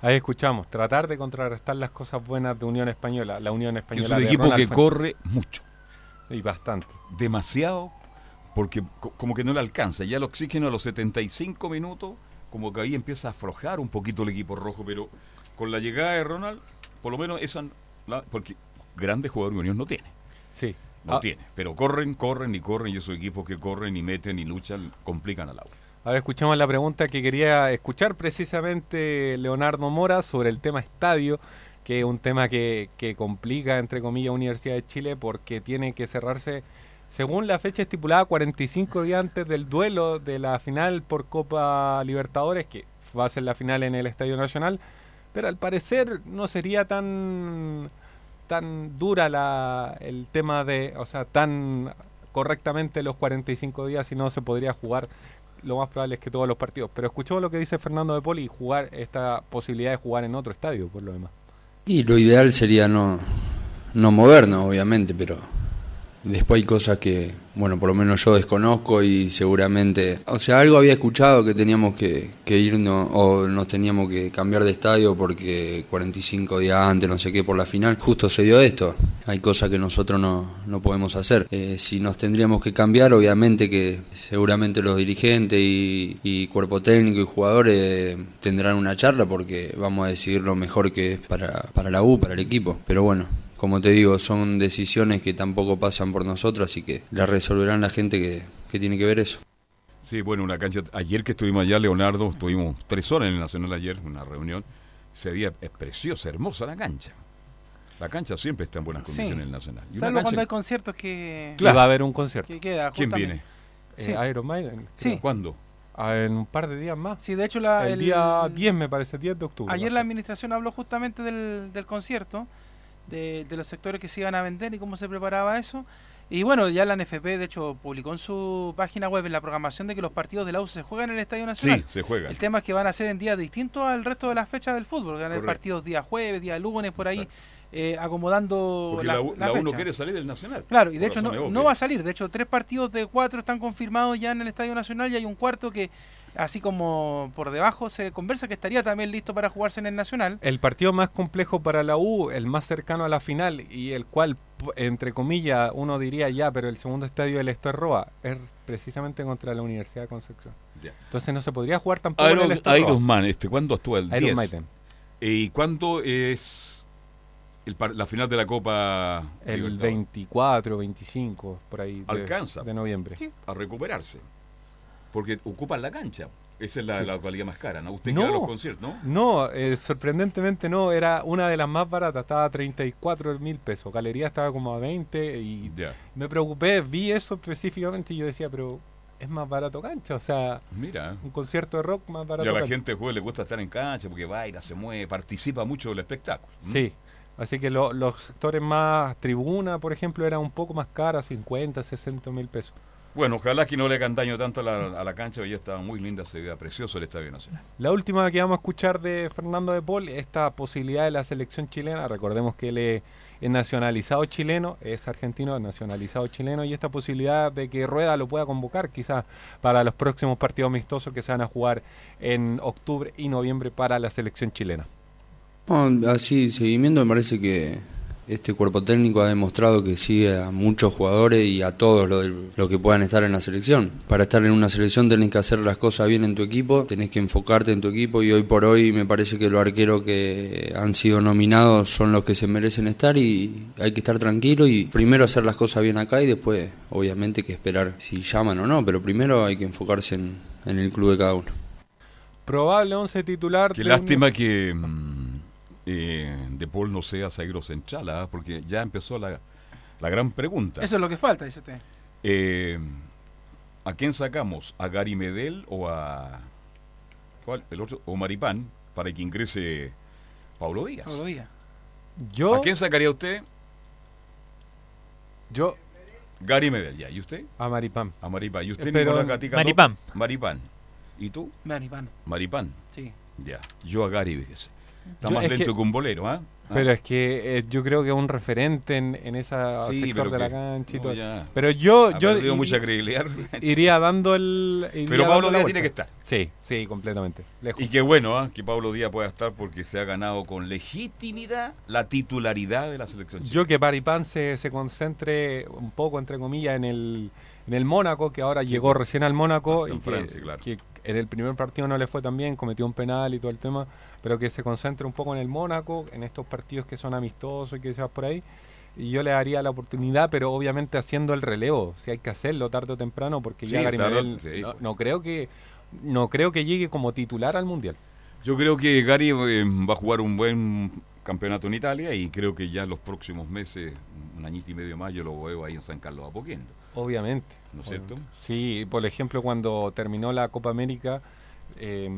Ahí escuchamos, tratar de contrarrestar las cosas buenas de Unión Española, la Unión Que es Española un de equipo Ronald que Fuentes. corre mucho. Y bastante. Demasiado, porque co- como que no le alcanza. Ya el oxígeno a los 75 minutos, como que ahí empieza a aflojar un poquito el equipo rojo, pero con la llegada de Ronald, por lo menos esa... la- porque grandes jugadores de Unión no tiene. Sí. No Ah. tiene. Pero corren, corren y corren, y esos equipos que corren y meten y luchan complican al agua. Ahora escuchamos la pregunta que quería escuchar precisamente Leonardo Mora sobre el tema estadio, que es un tema que, que complica, entre comillas, Universidad de Chile porque tiene que cerrarse, según la fecha estipulada, 45 días antes del duelo de la final por Copa Libertadores, que va a ser la final en el Estadio Nacional, pero al parecer no sería tan tan dura la, el tema de, o sea, tan correctamente los 45 días, si no se podría jugar lo más probable es que todos los partidos. Pero escuchemos lo que dice Fernando de Poli y jugar esta posibilidad de jugar en otro estadio, por lo demás. Y lo ideal sería no, no movernos, obviamente, pero después hay cosas que, bueno, por lo menos yo desconozco y seguramente, o sea, algo había escuchado que teníamos que, que irnos o nos teníamos que cambiar de estadio porque 45 días antes, no sé qué, por la final, justo se dio esto. Hay cosas que nosotros no, no podemos hacer. Eh, si nos tendríamos que cambiar, obviamente que seguramente los dirigentes y, cuerpo técnico y jugadores tendrán una charla porque vamos a decidir lo mejor que es para, para la U, para el equipo. Pero bueno, como te digo, son decisiones que tampoco pasan por nosotros, así que las resolverán la gente que, que tiene que ver eso. Sí, bueno, una cancha. Ayer que estuvimos allá, Leonardo, estuvimos tres horas en el Nacional ayer, una reunión. Se veía es preciosa, hermosa la cancha. La cancha siempre está en buenas condiciones en el Nacional. Y Salvo cancha- cuando hay conciertos que... Y va a haber un concierto. Que queda ¿Quién viene? Eh, Iron Maiden. Sí. creo. ¿Cuándo? Ah, en un par de días más. Sí, de hecho la, el, día 10 me parece, 10 de octubre. Ayer la administración habló justamente del, del concierto, de, de los sectores que se iban a vender y cómo se preparaba eso. Y bueno, ya la NFP de hecho publicó en su página web en la programación de que los partidos de la U se juegan en el Estadio Nacional. Sí, se juegan. El tema es que van a ser en días distintos al resto de las fechas del fútbol. Van a haber partidos día jueves, día lunes, por ahí, eh, acomodando Porque la, la, U- la quiere salir del Nacional. Claro, y de hecho no, no va a salir. De hecho, tres partidos de cuatro están confirmados ya en el Estadio Nacional y hay un cuarto que, así como por debajo, se conversa que estaría también listo para jugarse en el Nacional. El partido más complejo para la U, el más cercano a la final y el cual, entre comillas, uno diría ya, pero el segundo estadio del Esther Roa es precisamente contra la Universidad de Concepción. Ya. Entonces no se podría jugar tampoco en el Iron, Esther Roa. Iron Man, este, ¿cuándo actúa el Iron 10? Maiden. Eh, ¿Y cuándo es el par- la final de la Copa El Libertadores? 24, 25, por ahí. de- Alcanza De noviembre. a recuperarse. Porque ocupan la cancha. Esa es la, Sí. la cualidad más cara, ¿no? Usted No. queda a los conciertos, ¿no? No, eh, sorprendentemente no, era una de las más baratas, estaba a 34 mil pesos, Galería estaba como a 20 y Ya. me preocupé, vi eso específicamente y yo decía, pero es más barato cancha, o sea, Mira. un concierto de rock más barato Ya a la cancha. gente juega, le gusta estar en cancha porque baila, se mueve, participa mucho del espectáculo. Sí, así que lo- los sectores más tribuna, por ejemplo, eran un poco más caras, 50, 60 mil pesos. Bueno, ojalá que no le hagan daño tanto a la, a la cancha, porque ya estaba muy linda, se veía precioso el Estadio Nacional. La última que vamos a escuchar de Fernando de Paul, esta posibilidad de la selección chilena, recordemos que él es, es nacionalizado chileno, es argentino, nacionalizado chileno, y esta posibilidad de que Rueda lo pueda convocar quizás para los próximos partidos amistosos que se van a jugar en octubre y noviembre para la selección chilena. No, así, seguimiento me parece que este cuerpo técnico ha demostrado que sigue a muchos jugadores y a todos los lo que puedan estar en la selección. Para estar en una selección tenés que hacer las cosas bien en tu equipo, tenés que enfocarte en tu equipo y hoy por hoy me parece que los arqueros que han sido nominados son los que se merecen estar y hay que estar tranquilo y primero hacer las cosas bien acá y después obviamente que esperar si llaman o no, pero primero hay que enfocarse en, en el club de cada uno. Probable 11 titular. Qué lástima que mm, eh, De Paul no sea zaguero central, ¿ah? porque ya empezó la, la gran pregunta. Eso es lo que falta, dice usted. Eh, ¿A quién sacamos? ¿A Gary Medel o a ¿cuál? el otro o Maripán para que ingrese Pablo Díaz? Pablo Díaz. Yo, ¿A quién sacaría usted? yo Gary Medel, ya. ¿Y usted? a Maripán. A Maripán. ¿Y usted, Pero- Nicolás Gatica? Maripán. Maripán. ¿Y tú? Maripán, Maripán. sí. Ya. Yo a Gary, fíjese. Está más es lento que- que, un bolero, ¿ah? ¿Ah? Pero es que eh, yo creo que es un referente en, en Sí, sector de la cancha y todo. Pero yo, Ha yo perdido mucha credibilidad. iría dando el. iría Pero Pablo Díaz tiene que estar. Sí, sí, completamente. Lejos. Y qué bueno ¿ah? que Pablo Díaz pueda estar porque se ha ganado con legitimidad la titularidad de la selección. Yo que Paripán se, se concentre un poco, entre comillas, en el, en el Mónaco, que ahora llegó recién al Mónaco y en que, Francia, claro. que en el primer partido no le fue tan bien, cometió un penal y todo el tema, pero que se concentre un poco en el Mónaco, en estos partidos que son amistosos y que seas por ahí. Y yo le daría la oportunidad, pero obviamente haciendo el relevo, si hay que hacerlo tarde o temprano, porque ya Sí, Gary Medel sí, no, no creo que no creo que llegue como titular al mundial. Yo creo que Gary eh, va a jugar un buen campeonato en Italia y creo que ya en los próximos meses, un añito y medio más, yo lo veo ahí en San Carlos Apoquindo. Obviamente. ¿No es cierto? Sí, por ejemplo, cuando terminó la Copa América, eh,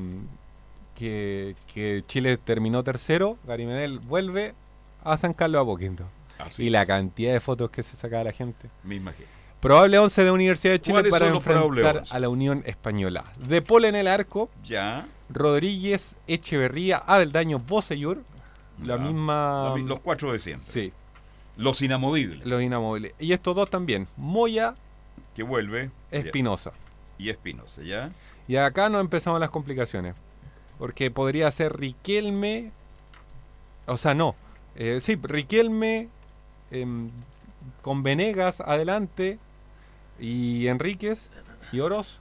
que, que Chile terminó tercero, Gary Medel vuelve a San Carlos Apoquindo. Así y la cantidad de fotos que se sacaba la gente. Me imagino. Probable 11 de Universidad de Chile ¿Cuáles para enfrentar 11? a la Unión Española. De Paul en el arco, Ya. Rodríguez, Echeverría, Abeldaño, Boseyur. La Ya. misma... La los cuatro de siempre. Sí, Los inamovibles. los inamovibles. Y estos dos también, Moya, Que vuelve. Espinosa. Y Espinosa, ¿ya? Y acá no empezamos las complicaciones. Porque podría ser Riquelme. O sea, no. Eh, sí, Riquelme em, con Venegas adelante. Y Enríquez y Oroz.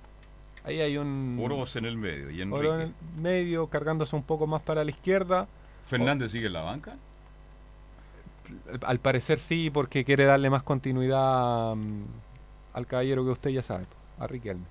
Ahí hay un. Oroz en el medio. Y Oro en el medio, cargándose un poco más para la izquierda. Fernández sigue en la banca. Al parecer sí, porque quiere darle más continuidad mm, al caballero que usted ya sabe, a Riquelme.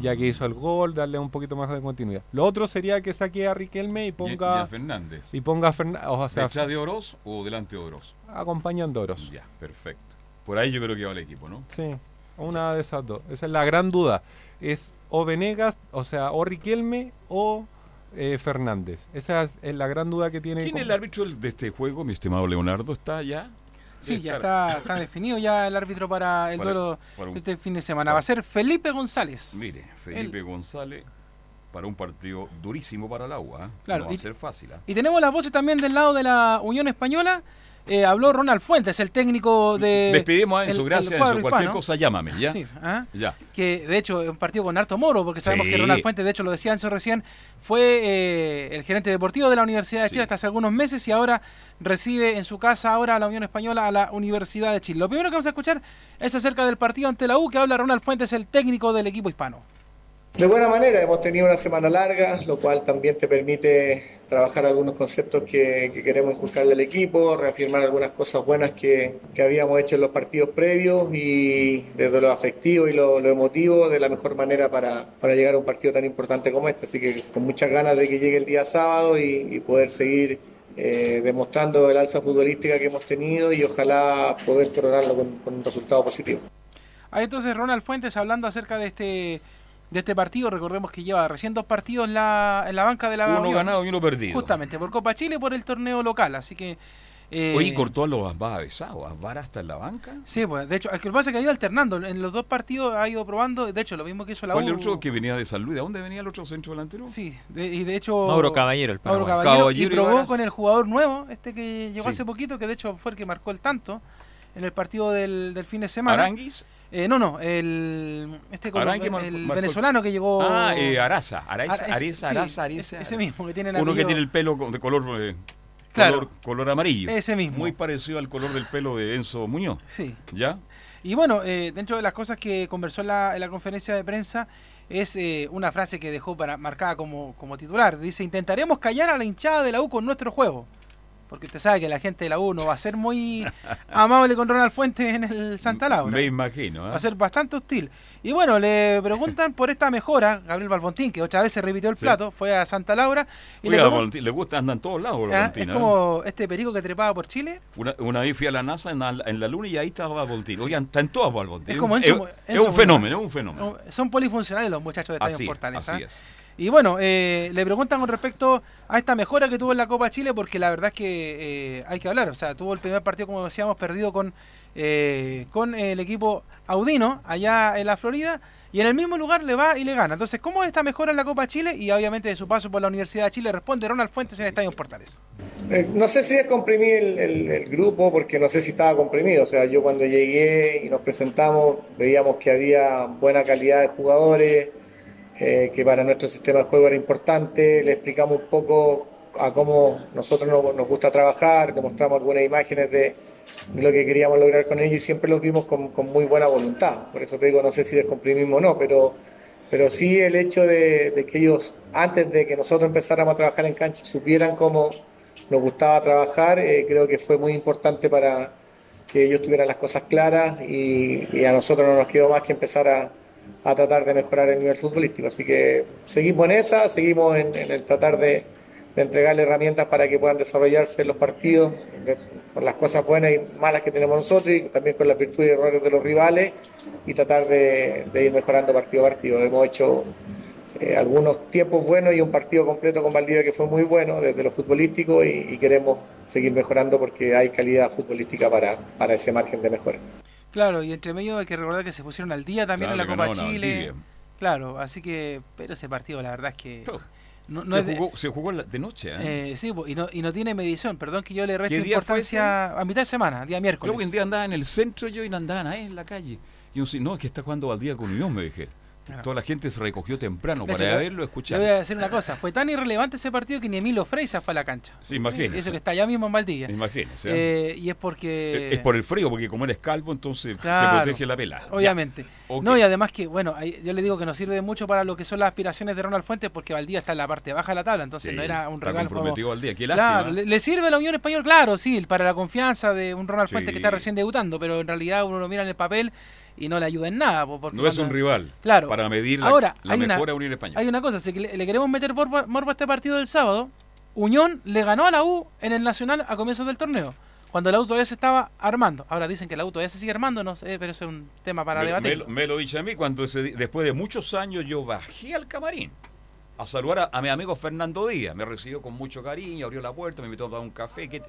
Ya que hizo el gol, darle un poquito más de continuidad. Lo otro sería que saque a Riquelme y Y, y ponga a Fernández. y ponga a Fernández, o sea, ¿Detrás de Oroz o delante de Oroz? acompañando a Oroz. Ya, perfecto. Por ahí yo creo que va el equipo, ¿no? Sí, una de esas dos. Esa es la gran duda. Es o Venegas, o sea, o Riquelme o eh, Fernández. Esa es, la gran duda que tiene. ¿Quién es el árbitro de este juego, mi estimado Leonardo? ¿Está ya? Sí, ya está, está definido ya el árbitro para el Para- duelo para un- este fin de semana. Va a ser Felipe González. Mire, Felipe González para un partido durísimo para el agua. ¿eh? Claro, no va y- a ser fácil. ¿ah? Y tenemos las voces también del lado de la Unión Española. Eh, habló Ronald Fuentes, el técnico de. Despedimos a el gracias cuadro Enzo. Cualquier cosa llámame, ¿ya? Sí, ¿ah? Ya. que de hecho es un partido con harto moro, porque sabemos Sí. que Ronald Fuentes, de hecho lo decía Enzo recién, fue eh, el gerente deportivo de la Universidad de Chile hasta hace algunos meses y ahora recibe en su casa ahora a la Unión Española a la Universidad de Chile. Lo primero que vamos a escuchar es acerca del partido ante la U que habla Ronald Fuentes, el técnico del equipo hispano. De buena manera, hemos tenido una semana larga, lo cual también te permite trabajar algunos conceptos que, que queremos inculcarle al equipo, reafirmar algunas cosas buenas que, habíamos hecho en los partidos previos y desde lo afectivo y lo, emotivo de la mejor manera para, para llegar a un partido tan importante como este. Así que con muchas ganas de que llegue el día sábado y, y poder seguir eh, demostrando el alza futbolística que hemos tenido y ojalá poder coronarlo con, con un resultado positivo. Ahí entonces Ronald Fuentes hablando acerca de este de este partido. Recordemos que lleva recién dos partidos en la, en la banca de la Uno Unión. ganado y uno perdido. Justamente, por Copa Chile y por el torneo local. Así que. eh, Oye, cortó a los Asbá Besado. ¿Asbar hasta en la banca? Sí, pues de hecho, lo que pasa es que ha ido alternando. En los dos partidos ha ido probando. De hecho, lo mismo que hizo la ¿Cuál U. el otro que venía de San Luis? ¿De dónde venía el otro centro delantero? Sí, de- y de hecho. Mauro Caballero, el Mauro paraguayo. Caballero, Caballero y probó con el jugador nuevo, este que llegó Sí. hace poquito, que de hecho fue el que marcó el tanto en el partido del, del fin de semana. ¿Aranguis? Eh, no, no, el, este el venezolano que llegó. Ah, eh, Araza. Araza, Ara- ese- sí, mismo, que tiene el Uno que tiene el pelo de color, eh, Claro. color, color amarillo. Ese mismo. Muy parecido al color del pelo de Enzo Muñoz. Sí. ¿Ya? Y bueno, eh, dentro de las cosas que conversó en la, en la conferencia de prensa es eh, una frase que dejó para, marcada como, como titular. Dice, intentaremos callar a la hinchada de la U con nuestro juego. Porque usted sabe que la gente de la U no va a ser muy amable con Ronald Fuentes en el Santa Laura. Me imagino. ¿ah? Va a ser bastante hostil. Y bueno, le preguntan por esta mejora, Gabriel Balfontín, que otra vez se repitió el Sí. plato, fue a Santa Laura. Y le Oiga, gusta, anda en todos lados, Ah, Valentín, Es ¿eh? como este perico que trepaba por Chile. Una, una vez fui a la NASA en la, en la Luna y ahí estaba Voltín. Oigan, está en todas Voltín. Es como es, Enzo- es un fenómeno, es un fenómeno. Son polifuncionales los muchachos de Estadio Portales. así ¿ah? es. Y bueno, eh, le preguntan con respecto a esta mejora que tuvo en la Copa Chile, porque la verdad es que eh, hay que hablar. O sea, tuvo el primer partido, como decíamos, perdido con, eh, con el equipo Audino allá en la Florida. y en el mismo lugar le va y le gana. Entonces, ¿cómo es esta mejora en la Copa Chile? Y obviamente de su paso por la Universidad de Chile responde Ronald Fuentes en Estadio Portales. Eh, No sé si es comprimir el grupo, porque no sé si estaba comprimido. O sea, yo cuando llegué y nos presentamos, veíamos que había buena calidad de jugadores, eh, que para nuestro sistema de juego era importante. Le explicamos un poco a cómo nosotros nos, nos gusta trabajar, le mostramos algunas imágenes de, de lo que queríamos lograr con ellos y siempre los vimos con, con muy buena voluntad. Por eso te digo, no sé si descomprimimos o no, pero, pero sí el hecho de, de que ellos, antes de que nosotros empezáramos a trabajar en cancha, supieran cómo nos gustaba trabajar, eh, creo que fue muy importante para que ellos tuvieran las cosas claras y, y a nosotros no nos quedó más que empezar a, a tratar de mejorar el nivel futbolístico. Así que seguimos en esa, seguimos en, el tratar de, de entregarle herramientas para que puedan desarrollarse los partidos, de- con las cosas buenas y malas que tenemos nosotros y también con las virtudes y errores de los rivales y tratar de, de ir mejorando partido a partido. Hemos hecho eh, algunos tiempos buenos y un partido completo con Valdivia que fue muy bueno desde lo futbolístico y, y queremos seguir mejorando porque hay calidad futbolística para, para ese margen de mejora. Claro, y entre medio hay que recordar que se pusieron al día también Claro, en la Copa Chile. Claro, así que, pero ese partido la verdad es que no, no se, es de- jugó, se jugó de noche. ¿eh? eh, sí, y no, y no tiene medición, perdón que yo le resto ¿Qué día fue importancia a mitad de semana, día miércoles. Que un día andaba en el centro yo y no andaban ahí en la calle. Y yo no, es que está jugando al día con Unión, me dije. Claro. Toda la gente se recogió temprano para escuchar. Le voy a decir una cosa, fue tan irrelevante ese partido que ni Emilio Freisa fue a la cancha. Sí, imagínese. Eso que está allá mismo en Valdivia. Imagínese. Eh, y es porque... Es por el frío, porque como eres calvo, entonces Claro, se protege la pela. Ya. Obviamente. No, y además que, bueno, yo le digo que nos sirve mucho para lo que son las aspiraciones de Ronald Fuentes, porque Valdivia está en la parte baja de la tabla, entonces Sí, no era un está rival como... comprometido Valdivia, qué Claro, le, le sirve a la Unión Española, claro, sí, para la confianza de un Ronald Fuentes que está recién debutando, pero en realidad uno lo mira en el papel y no le ayuda en nada. po, porque No es un rival Claro. para medir la, Ahora, la una- mejora de Unión Española. Hay una cosa, si le, le queremos meter morbo, morbo a este partido del sábado, Unión le ganó a la U en el Nacional a comienzos del torneo, cuando la U todavía se estaba armando. Ahora dicen que la U todavía se sigue armando, no sé, pero es un tema para me, debatir. me lo- me lo dice a mí cuando ese después de muchos años yo bajé al camarín a saludar a, a mi amigo Fernando Díaz. Me recibió con mucho cariño, abrió la puerta, me invitó a tomar un café. ¿qué te,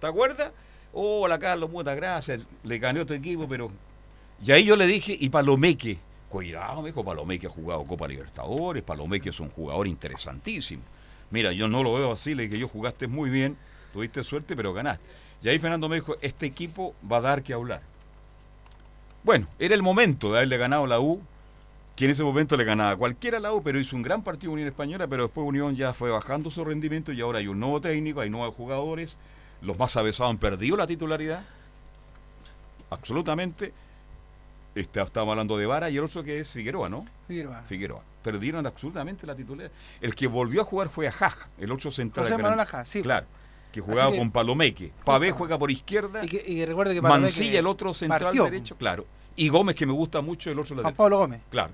¿te acuerdas? Hola Carlos, muchas gracias. Le gané otro equipo, pero... Y ahí yo le dije, y Palomeque, cuidado, me dijo, Palomeque ha jugado Copa Libertadores, Palomeque es un jugador interesantísimo. Mira, yo no lo veo así, le dije, yo jugaste muy bien, tuviste suerte, pero ganaste. Y ahí Fernando me dijo, este equipo va a dar que hablar. Bueno, era el momento de haberle ganado la U, que en ese momento le ganaba cualquiera a la U, pero hizo un gran partido Unión Española, pero después Unión ya fue bajando su rendimiento y ahora hay un nuevo técnico, hay nuevos jugadores, los más avesados han perdido la titularidad, absolutamente. Este, estábamos hablando de Vara y el otro que es Figueroa, ¿no? Figueroa. Figueroa. Perdieron absolutamente la titularidad. El que volvió a jugar fue a Jaja, el otro central. José Manuel Gran- Aja, sí. Claro. Que jugaba que- con Palomeque. Pavé juega por izquierda. Y, que, y recuerde que Palomeque Mancilla, el otro central partió. derecho, claro. Y Gómez, que me gusta mucho, el otro Juan lateral. Pablo Gómez. Claro.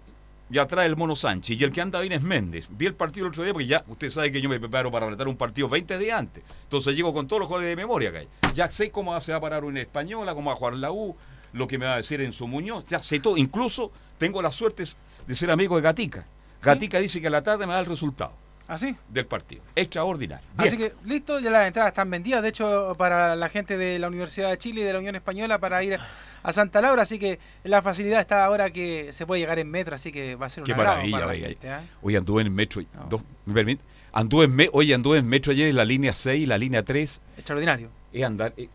Y atrás el Mono Sánchez. Y el que anda bien es Méndez. Vi el partido el otro día porque ya usted sabe que yo me preparo para relatar un partido 20 días antes. Entonces llego con todos los jugadores de memoria que hay. Ya sé cómo se va a parar una española, cómo va a jugar la U, lo que me va a decir en su Muñoz. Ya sé todo. Incluso tengo la suerte de ser amigo de Gatica. Gatica dice que a la tarde me da el resultado ¿Así? del partido. Extraordinario. Así que listo, ya las entradas están vendidas, de hecho para la gente de la Universidad de Chile y de la Unión Española para ir a Santa Laura, así que la facilidad está ahora que se puede llegar en metro, así que va a ser un Qué agrado maravilla, para la oiga. gente, ¿ah? Hoy anduve en metro. dos- ¿Me permite? Anduve en me- oye, anduve en metro ayer en la línea 6 y la línea 3. Extraordinario. Es andar, es,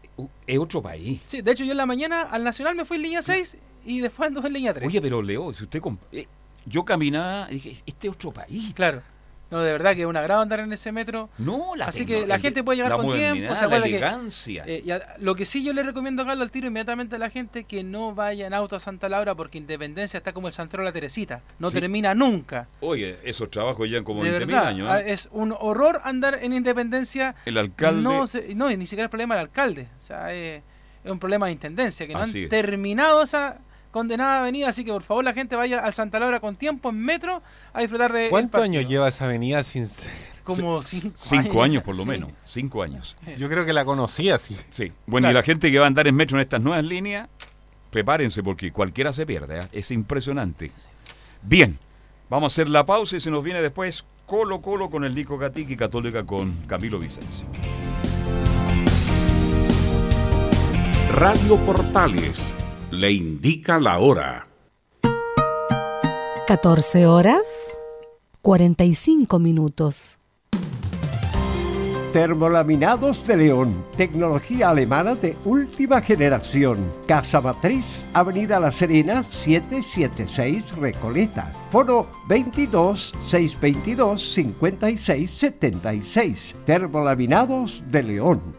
es otro país. Sí, de hecho yo en la mañana al Nacional me fui en línea 6 y después anduve en línea 3. Oye, pero Leo, si usted... eh, yo caminaba y dije, este es otro país. Claro. No, de verdad que es un agrado andar en ese metro. No, la Así que la el- gente puede llegar la con tiempo. modernidad, ¿se la acuerda que, elegancia. eh, y a- lo que sí yo le recomiendo, Carlos, al tiro inmediatamente a la gente que no vaya en auto a Santa Laura porque Independencia está como el Santero de la Teresita. No Sí. termina nunca. Oye, esos trabajos llevan como de 20 mil verdad, años. ah, ¿eh? es un horror andar en Independencia. El alcalde... No, se- no, ni siquiera es problema del alcalde. O sea, eh, es un problema de intendencia, que no Así han es. terminado esa condenada avenida. Así que por favor la gente vaya al Santa Laura con tiempo en metro a disfrutar de. ¿Cuántos años lleva esa avenida sin ser? Como cinco, Cinco años por lo Sí. menos. Cinco años. Yo creo que la conocí así. Sí. Bueno, y la gente que va a andar en metro en estas nuevas líneas, prepárense porque cualquiera se pierde. ¿eh? Es impresionante. Bien, vamos a hacer la pausa y se nos viene después Colo Colo con el Nico Gatic y Católica con Camilo Vicencio. Radio Portales le indica la hora. 14 horas 45 minutos. Termolaminados de León, tecnología alemana de última generación. Casa Matriz, Avenida La Serena, 776 Recoleta. Foro 22 622 56 76. Termolaminados de León.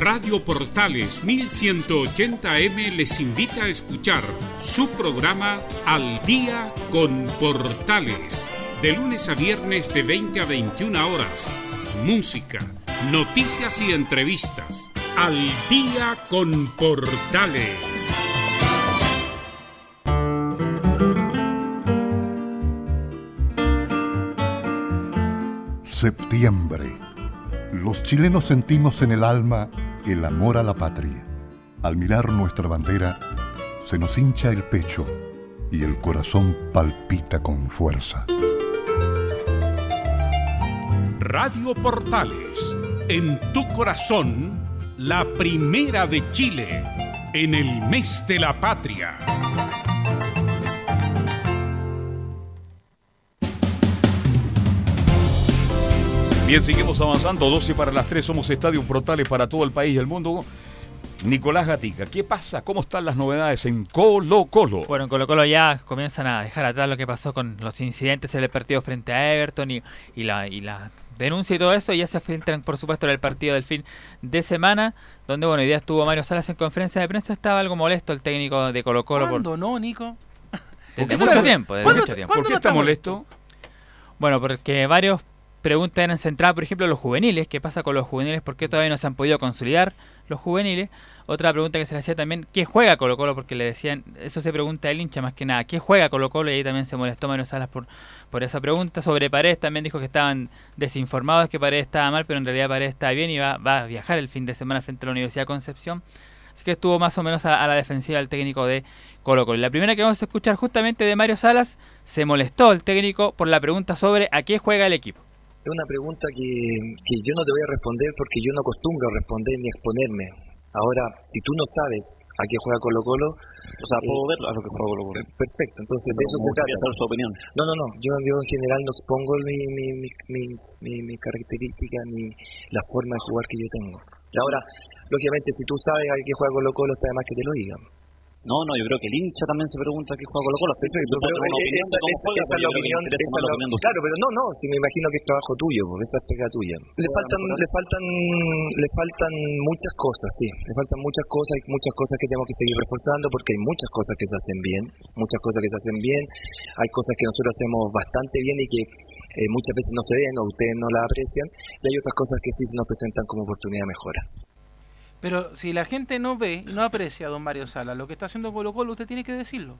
Radio Portales 1180M les invita a escuchar su programa Al Día con Portales, de lunes a viernes de 20 a 21 horas. Música, noticias y entrevistas. Al Día con Portales. Septiembre. Los chilenos sentimos en el alma el amor a la patria. Al mirar nuestra bandera, se nos hincha el pecho y el corazón palpita con fuerza. Radio Portales, en tu corazón, la primera de Chile, en el mes de la patria. Bien, seguimos avanzando. 12 para las 3. Somos Estadio Portales para todo el país y el mundo. Nicolás Gatica, ¿qué pasa? ¿Cómo están las novedades en Colo Colo? Bueno, en Colo Colo ya comienzan a dejar atrás lo que pasó con los incidentes en el partido frente a Everton y, y la, y la denuncia y todo eso. Y ya se filtran, por supuesto, en el partido del fin de semana, donde, bueno, hoy día estuvo Mario Salas en conferencia de prensa. Estaba algo molesto el técnico de Colo Colo. ¿Cuándo no, Nico? Desde mucho tiempo, desde mucho tiempo. ¿Por qué está molesto? Bueno, porque varios preguntas eran centradas, por ejemplo, los juveniles. ¿Qué pasa con los juveniles? ¿Por qué todavía no se han podido consolidar los juveniles? Otra pregunta que se le hacía también, ¿qué juega Colo Colo? Porque le decían, eso se pregunta el hincha más que nada, ¿qué juega Colo Colo? Y ahí también se molestó Mario Salas por, por esa pregunta. Sobre Paredes también dijo que estaban desinformados, que Paredes estaba mal, pero en realidad Paredes está bien y va, va a viajar el fin de semana frente a la Universidad de Concepción. Así que estuvo más o menos a, a la defensiva el técnico de Colo Colo. La primera que vamos a escuchar justamente de Mario Salas, se molestó el técnico por la pregunta sobre a qué juega el equipo. Es una pregunta que, que yo no te voy a responder porque yo no acostumbro a responder ni exponerme. Ahora, si tú no sabes a qué juega Colo Colo... O sea, puedo ver a lo que juega Colo Colo. Perfecto, entonces de eso se trata. saber su opinión. No, no, no. Yo, yo en general no expongo mi, mi, mi, mis, mi, mis características ni la forma de jugar que yo tengo. Y ahora, lógicamente, si tú sabes a qué juega Colo Colo, está de más que te lo digan. No, no, yo creo que el hincha también se pregunta qué juega Colo Colo. Perfecto, pero esa, esa es la opinión, esa es la opinión Claro, pero no, no, si me imagino que es trabajo tuyo, porque esa es pega tuya. Le faltan, le faltan, le faltan muchas cosas, sí, le faltan muchas cosas, hay muchas cosas que tenemos que seguir reforzando, porque hay muchas cosas que se hacen bien, muchas cosas que se hacen bien, hay cosas que nosotros hacemos bastante bien y que eh, muchas veces no se ven o ustedes no la aprecian, y hay otras cosas que sí se nos presentan como oportunidad de mejora. Pero si la gente no ve y no aprecia a don Mario Sala lo que está haciendo Colo Colo, usted tiene que decirlo.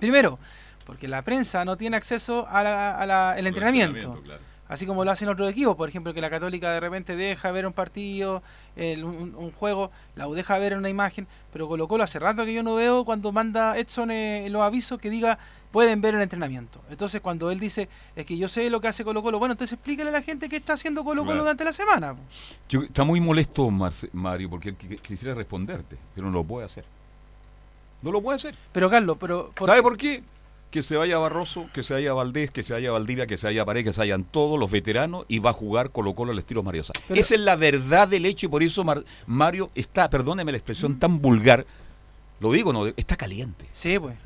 Primero, porque la prensa no tiene acceso al a la, el entrenamiento. entrenamiento, claro. Así como lo hacen otros equipos, por ejemplo, que la Católica de repente deja ver un partido, el- un, un juego, la U deja ver una imagen, pero Colo Colo hace rato que yo no veo cuando manda Edson eh, los avisos que diga pueden ver el entrenamiento. Entonces cuando él dice es que yo sé lo que hace Colo Colo, bueno, entonces explíquele a la gente qué está haciendo Colo Colo Claro. durante la semana. Yo- está muy molesto Marce- Mario porque él qui- quisiera responderte, pero no lo puede hacer. No lo puede hacer. Pero Carlos, pero ¿por ¿Sabe por qué? Que se vaya Barroso, que se vaya Valdés, que se vaya Valdivia, que se vaya Paredes, que se vayan todos los veteranos y va a jugar Colo Colo al estilo Mario. Pero- Esa es la verdad del hecho y por eso Mar- Mario está, perdóneme la expresión tan vulgar, lo digo, no, está caliente. Sí, pues.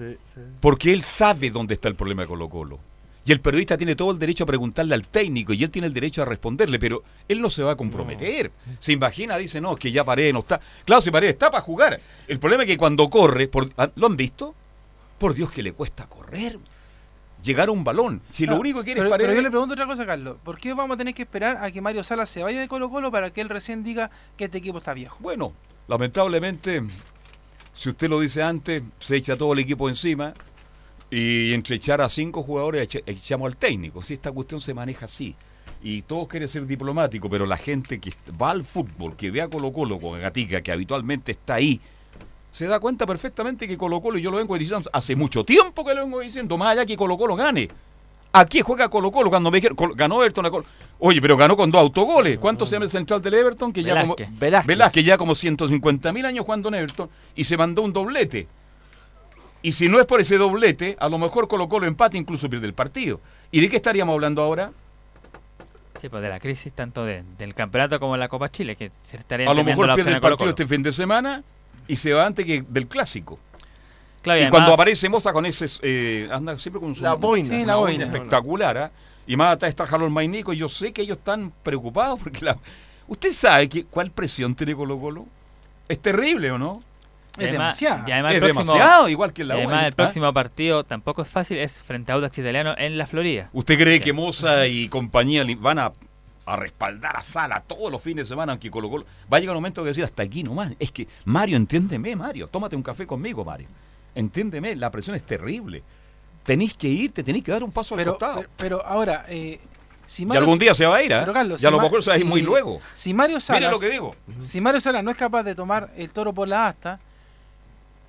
Porque él sabe dónde está el problema de Colo Colo. Y el periodista tiene todo el derecho a preguntarle al técnico y él tiene el derecho a responderle, pero él no se va a comprometer. Se imagina, dice, no, que ya Paredes no está. Claro, si Paredes está para jugar. El problema es que cuando corre, por, ah, ¿lo han visto? Por Dios que le cuesta correr. Llegar a un balón. Si lo único que quiere pero, es Paredes... pero yo le pregunto otra cosa, Carlos. ¿Por qué vamos a tener que esperar a que Mario Salas se vaya de Colo Colo para que él recién diga que este equipo está viejo? Bueno, lamentablemente, si usted lo dice antes, se echa todo el equipo encima y entre echar a cinco jugadores echamos al técnico. Si esta cuestión se maneja así. Y todos quieren ser diplomáticos, pero la gente que va al fútbol, que ve a Colo Colo con Gatica, que habitualmente está ahí, se da cuenta perfectamente que Colo Colo, y yo lo vengo diciendo hace mucho tiempo que lo vengo diciendo, más allá que Colo Colo gane. Aquí juega Colo Colo cuando me dijeron, ganó Everton a Colo- Oye, pero ganó con dos autogoles. ¿Cuánto se llama el central del Everton? Que ya como, Velázquez. Velázquez. Velázquez, ya como 150 mil años jugando en Everton y se mandó un doblete. Y si no es por ese doblete, a lo mejor Colo Colo empate, incluso pierde el partido. ¿Y de qué estaríamos hablando ahora? Sí, pues de la crisis tanto de- del campeonato como de la Copa Chile, que se estaría A lo mejor la pierde el Colo partido Colo. este fin de semana y se va antes que del clásico. Claro, y además- cuando aparece Moza con ese, eh, anda siempre con su La boina. Sí, la una boina. espectacular, ¿ah? Y más atrás está Harold Mainico, y yo sé que ellos están preocupados porque la... ¿Usted sabe que, cuál presión tiene Colo Colo? Es terrible, ¿o no? Es además- demasiado. y además Es próximo- demasiado, igual que en la y además el ¿ah? próximo partido tampoco es fácil, es frente a Audax Italiano en la Florida. ¿Usted cree Sí. que Moza y compañía van a, a respaldar a Sala todos los fines de semana aunque Colo Colo? Va a llegar un momento que decir hasta aquí nomás. Es que, Mario, entiéndeme, Mario. Tómate un café conmigo, Mario. Entiéndeme, la presión es terrible. Tenéis que irte, tenéis que dar un paso al costado. pero, pero ahora, eh, si y algún día se va a ir. Pero, Carlos, y a si lo mejor se va a ir muy luego. Si Mario Salas, Mire lo que digo. Si Mario Salas no es capaz de tomar el toro por la asta,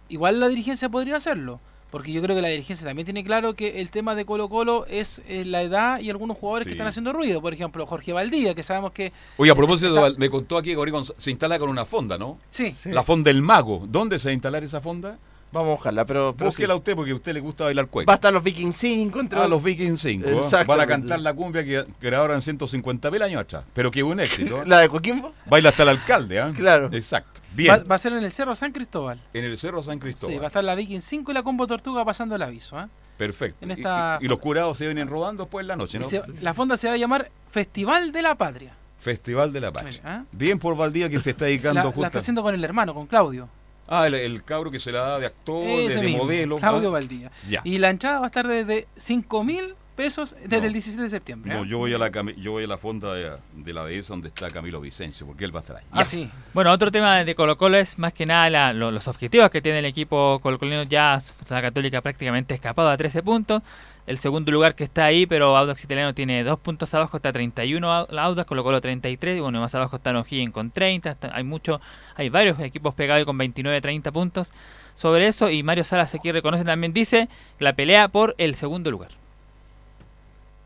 igual la dirigencia podría hacerlo. Porque yo creo que la dirigencia también tiene claro que el tema de Colo Colo es eh, la edad y algunos jugadores Sí. que están haciendo ruido. Por ejemplo, Jorge Valdivia, que sabemos que... Oye, a propósito, está- me contó aquí que se instala con una fonda, ¿no? Sí. La fonda del mago. ¿Dónde se va a instalar esa fonda? Vamos a buscarla, pero, pero Búsquela sí. usted porque a usted le gusta bailar cueca. Va a estar los Vikings 5 entre Ah, los Vikings 5. ¿eh? Van a cantar la cumbia que grabaron 150 mil años atrás. Pero que hubo un éxito. ¿eh? ¿La de Coquimbo? Baila hasta el alcalde, ¿ah? Claro. Exacto. Va, Bien. va a ser en el Cerro San Cristóbal. En el Cerro San Cristóbal. Sí, va a estar la Viking 5 y la Combo Tortuga pasando el aviso. ¿ah? Perfecto. en Y- esta- Y, y los curados se vienen rodando después en la noche, ¿no? se- la fonda se va a llamar Festival de la Patria. Festival de la. ¿Ah? Bien por Valdía que se está La, dedicando la justo. está haciendo con el hermano, con Claudio. Ah, el, el cabro que se la da de actor, de, modelo. Claudio ¿ah? Valdía. Ya. Y la entrada va a estar desde 5 mil pesos desde No. el 17 de septiembre. No, ¿ah? yo voy a la yo voy a la fonda de, de la dehesa donde está Camilo Vicencio, porque él va a estar ahí. Ah, sí. Bueno, otro tema de Colo Colo es más que nada la- lo- los objetivos que tiene el equipo colocolino. Ya la Católica prácticamente escapado a 13 puntos. El segundo lugar que está ahí, pero Audax Italiano tiene dos puntos abajo, está 31 Au- la Audax, Colo Colo 33, y bueno, más abajo está O'Higgins con 30, está- hay mucho, hay varios equipos pegados y con 29, 30 puntos sobre eso, y Mario Salas aquí reconoce también, dice, la pelea por el segundo lugar.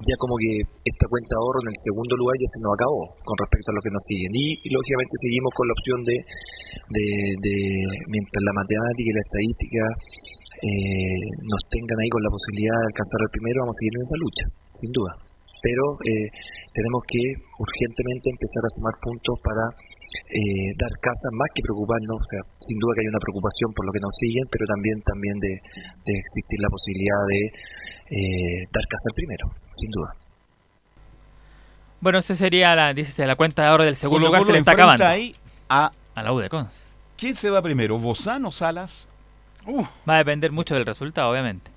Ya como que esta cuenta de ahorro en el segundo lugar ya se nos acabó con respecto a lo que nos siguen. Y, lógicamente seguimos con la opción de, de, mientras la matemática y la estadística eh, nos tengan ahí con la posibilidad de alcanzar el primero, vamos a seguir en esa lucha, sin duda. Pero eh, tenemos que urgentemente empezar a sumar puntos para eh, dar casa, más que preocuparnos, o sea, sin duda que hay una preocupación por lo que nos siguen, pero también también de, de existir la posibilidad de eh, dar casa al primero, sin duda. Bueno, esa sería la, dice, la cuenta de ahorro del segundo Colo lugar, se le está acabando. ahí a, a la U de Conce. ¿Quién se va primero, Bozán o Salas? Va a depender mucho del resultado, obviamente.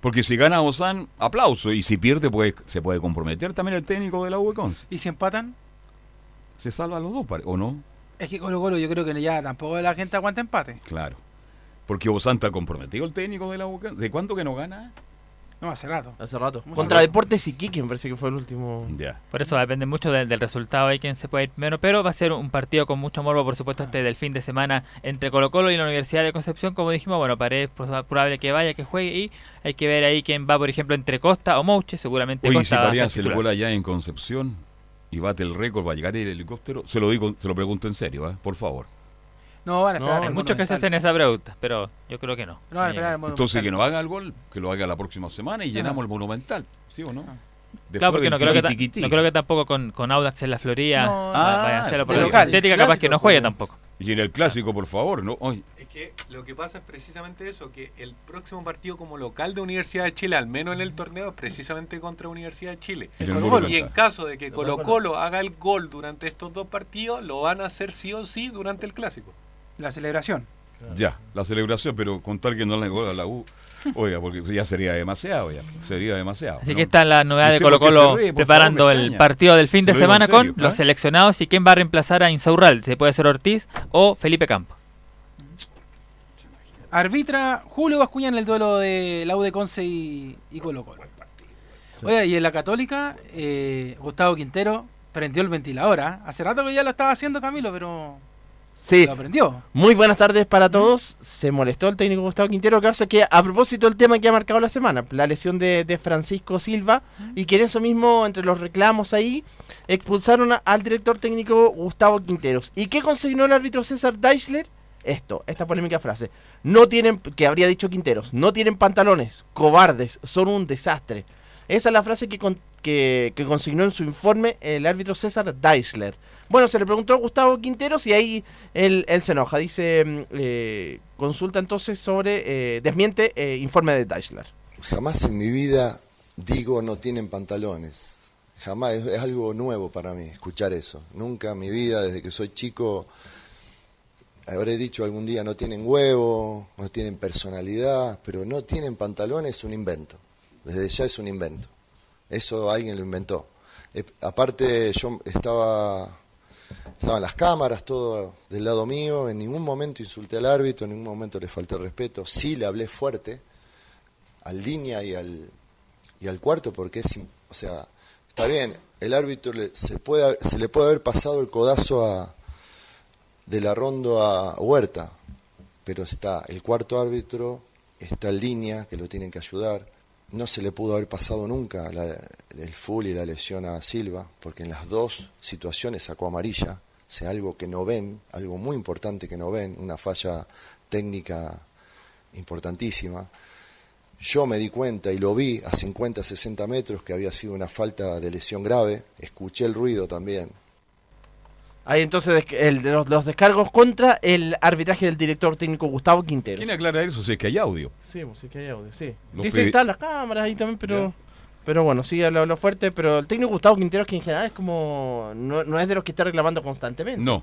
Porque si gana Bozán, aplauso. Y si pierde, pues se puede comprometer también el técnico de la U de Conce. ¿Y si empatan? Se salva a los dos, ¿o no? Es que Colo Colo yo creo que ya tampoco la gente aguanta empate. Claro. Porque Bozán está comprometido el técnico de la U de Conce. ¿De cuánto que no gana? No, hace rato. Hace rato. Mucho Contra rato. Deportes Iquique me parece que fue el último. Ya. Por eso depender mucho del, del resultado de quién se puede ir primero, pero va a ser un partido con mucho morbo, por supuesto, este del fin de semana entre Colo Colo y la Universidad de Concepción, como dijimos, bueno, Paredes es probable que vaya, que juegue y hay que ver ahí quién va, por ejemplo, entre Costa o Mouche, seguramente Oye, si Costa va a Paredes ser hace el gol allá en Concepción y bate el récord, va a llegar el helicóptero. Se lo digo, se lo pregunto en serio, ¿eh? por favor. No, van a esperar. Hay muchos que se hacen esa pregunta, pero yo creo que no. No van a esperar Monumental. Entonces que no haga el gol, que lo haga la próxima semana y llenamos el Monumental, ¿sí o no? Después Claro, porque no creo, que no creo que tampoco con, con Audax en la Florida No, va- Ah, vaya a hacerlo por de la local, sintética, capaz que no juegue pues. tampoco. Y en el clásico, por favor, ¿no? Ay, Es que lo que pasa es precisamente eso, que el próximo partido como local de Universidad de Chile, al menos en el torneo, es precisamente contra Universidad de Chile. Y Monumental. en caso de que Colo Colo haga el gol durante estos dos partidos, lo van a hacer sí o sí durante el clásico. La celebración. Ya, la celebración, pero con tal que no le gol a la U. Oiga, porque ya sería demasiado, ya. Sería demasiado. Así ¿no? que está la novedad ¿Y de Colo Colo ríe? Preparando favor, el partido del fin Se de semana serio, con los ¿ah? seleccionados y quién va a reemplazar a Insaurral. Se puede ser Ortiz o Felipe Campo. Arbitra Julio Bascuña en el duelo de la U de Conce y, y Colo Colo. Oiga, y en la Católica, eh, Gustavo Quintero prendió el ventilador. ¿ah? Hace rato que ya lo estaba haciendo Camilo, pero Sí. lo prendió. Muy buenas tardes para todos. Se molestó el técnico Gustavo Quintero, que hace que a propósito del tema que ha marcado la semana, la lesión de, de Francisco Silva, y que en eso mismo, entre los reclamos ahí, expulsaron a- al director técnico Gustavo Quinteros. ¿Y qué consignó el árbitro César Deichler? Esto, esta polémica frase. No tienen, que habría dicho Quinteros, no tienen pantalones, cobardes, son un desastre. Esa es la frase que, con- que, que consignó en su informe el árbitro César Deichler. Bueno, se le preguntó a Gustavo Quinteros y ahí él, se enoja. Dice, mm, eh, consulta entonces sobre, eh, desmiente eh, informe de Deichler. Jamás en mi vida digo no tienen pantalones. Jamás, es, algo nuevo para mí escuchar eso. Nunca en mi vida, desde que soy chico, habré dicho algún día no tienen huevo, no tienen personalidad, pero no tienen pantalones es un invento. Desde ya es un invento. Eso alguien lo inventó. Aparte, yo estaba, estaban las cámaras, todo del lado mío, en ningún momento insulté al árbitro, en ningún momento le falté respeto, sí le hablé fuerte al línea y al, y al cuarto porque es, o sea, está bien, el árbitro le- se, puede, se le puede haber pasado el codazo a, de la rondo a Huerta, pero está el cuarto árbitro, está en línea, que lo tienen que ayudar. No se le pudo haber pasado nunca la- el full y la lesión a Silva, porque en las dos situaciones sacó amarilla, o sea, algo que no ven, algo muy importante que no ven, una falla técnica importantísima. Yo me di cuenta y lo vi a 50, 60 metros que había sido una falta de lesión grave, escuché el ruido también, Ahí entonces el los, los descargos contra el arbitraje del director técnico Gustavo Quinteros. ¿Quién aclara eso? Si es que hay audio. Sí, pues sí que hay audio, sí. Los Dice que están las cámaras ahí también, pero... Pero bueno, sí, lo, lo fuerte, pero el técnico Gustavo Quinteros que en general es como... No, no es de los que está reclamando constantemente. No.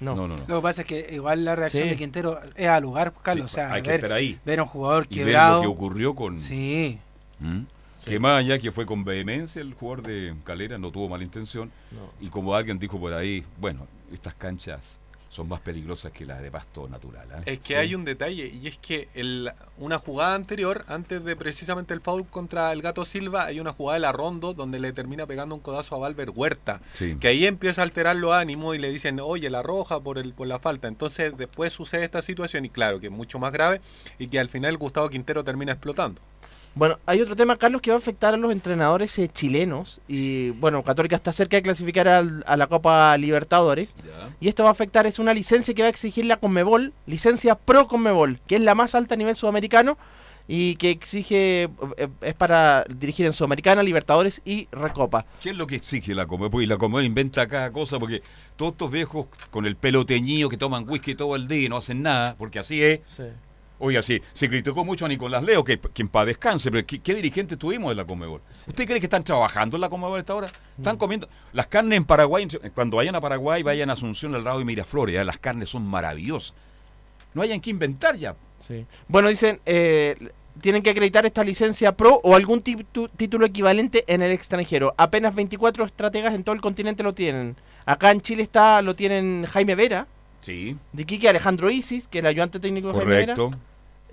No. No, no, no. Lo que pasa es que igual la reacción Sí. de Quintero es al lugar, Carlos. Sí, o sea, hay que ver, estar ahí. ver a un jugador Y ver quebrado. lo que ocurrió con. Sí. ¿Mm? Que más allá que fue con vehemencia el jugador de Calera, no tuvo mala intención. Y como alguien dijo por ahí, bueno, estas canchas son más peligrosas que las de pasto natural. ¿ah? Es que hay un detalle, y es que el, una jugada anterior, antes de precisamente el foul contra el Gato Silva, hay una jugada de la Rondo donde le termina pegando un codazo a Valver Huerta. Sí. Que ahí empieza a alterar los ánimos y le dicen, oye, la roja por, el, por la falta. Entonces después sucede esta situación, y claro, que es mucho más grave, y que al final Gustavo Quintero termina explotando. Bueno, hay otro tema, Carlos, que va a afectar a los entrenadores eh, chilenos. Y bueno, Católica está cerca de clasificar al- a la Copa Libertadores. Y esto va a afectar, es una licencia que va a exigir la Conmebol, licencia pro Conmebol, que es la más alta a nivel sudamericano y que exige, eh, es para dirigir en Sudamericana, Libertadores y Recopa. ¿Qué es lo que exige la Comebol? Pues la Comebol inventa cada cosa porque todos estos viejos con el pelo teñido que toman whisky todo el día y no hacen nada, porque así es. Oiga, sí, se criticó mucho a Nicolás Leo, que, que en paz descanse, pero ¿qué, qué dirigente tuvimos de la Comebol? ¿Usted cree que están trabajando en la Comebol a esta hora? Están comiendo. Las carnes en Paraguay, cuando vayan a Paraguay, vayan a Asunción, El Rado y Miraflores, ya, las carnes son maravillosas. No hayan que inventar ya. Sí. Bueno, dicen, eh, tienen que acreditar esta licencia pro o algún título equivalente en el extranjero. Apenas 24 estrategas en todo el continente lo tienen. Acá en Chile está lo tienen Jaime Vera, Sí, de Quique Alejandro Isis, que es el ayudante técnico de Jaime Vera.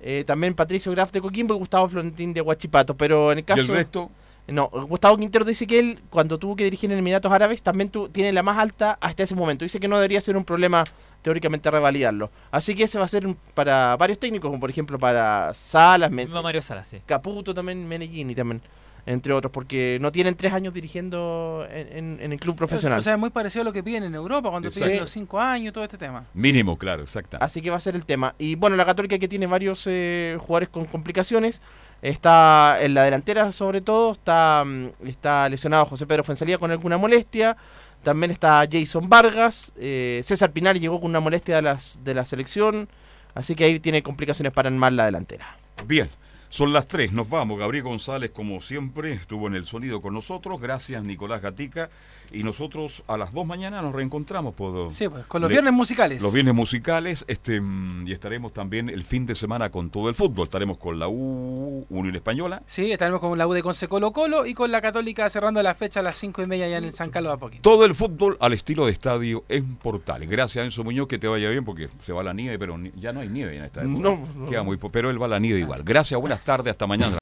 Eh, también Patricio Graf de Coquimbo y Gustavo Florentín de Huachipato. Pero en el caso. ¿Y el resto? No, Gustavo Quintero dice que él, cuando tuvo que dirigir en Emiratos Árabes, también tu- tiene la más alta hasta ese momento. Dice que no debería ser un problema teóricamente revalidarlo. Así que ese va a ser un- para varios técnicos, como por ejemplo para Salas, Mario Salas, sí. Caputo también, Menegini también. Entre otros, porque no tienen tres años dirigiendo en, en- en el club profesional. O sea, es muy parecido a lo que piden en Europa cuando Exacto. piden los cinco años y todo este tema. Mínimo, claro, exacto. Así que va a ser el tema. Y bueno, la Católica que tiene varios eh, jugadores con complicaciones. Está en la delantera sobre todo. Está, mm, está lesionado José Pedro Fuensalía con alguna molestia. También está Jason Vargas. eh, César Pinar llegó con una molestia de, las, de la selección. Así que ahí tiene complicaciones para armar la delantera. Bien, son las tres, nos vamos. Gabriel González, como siempre, estuvo en el sonido con nosotros. Gracias, Nicolás Gatica. Y nosotros a las dos mañana nos reencontramos. Por, Sí, pues, con los viernes musicales. Los viernes musicales. este mm, Y estaremos también el fin de semana con todo el fútbol. Estaremos con la U, Unión Española. Sí, estaremos con la U de Conce Colo Colo y con la Católica cerrando la fecha a las cinco y media ya en el San Carlos Apoquín. Todo el fútbol al estilo de estadio en Portales. Gracias, Enzo Muñoz, que te vaya bien porque se va la nieve, pero ya no hay nieve en esta época. No, no. Queda muy pero él va a la nieve igual. Gracias, buenas tardes, hasta mañana.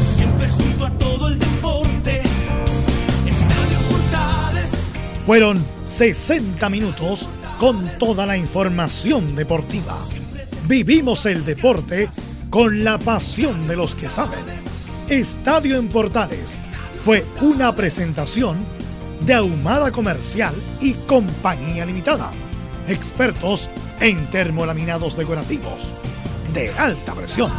Siempre junto a todo el deporte. Estadio Portales. Fueron 60 minutos con toda la información deportiva. Vivimos el deporte con la pasión de los que saben. Estadio en Portales fue una presentación de Ahumada Comercial y Compañía Limitada. Expertos en termolaminados decorativos de alta presión.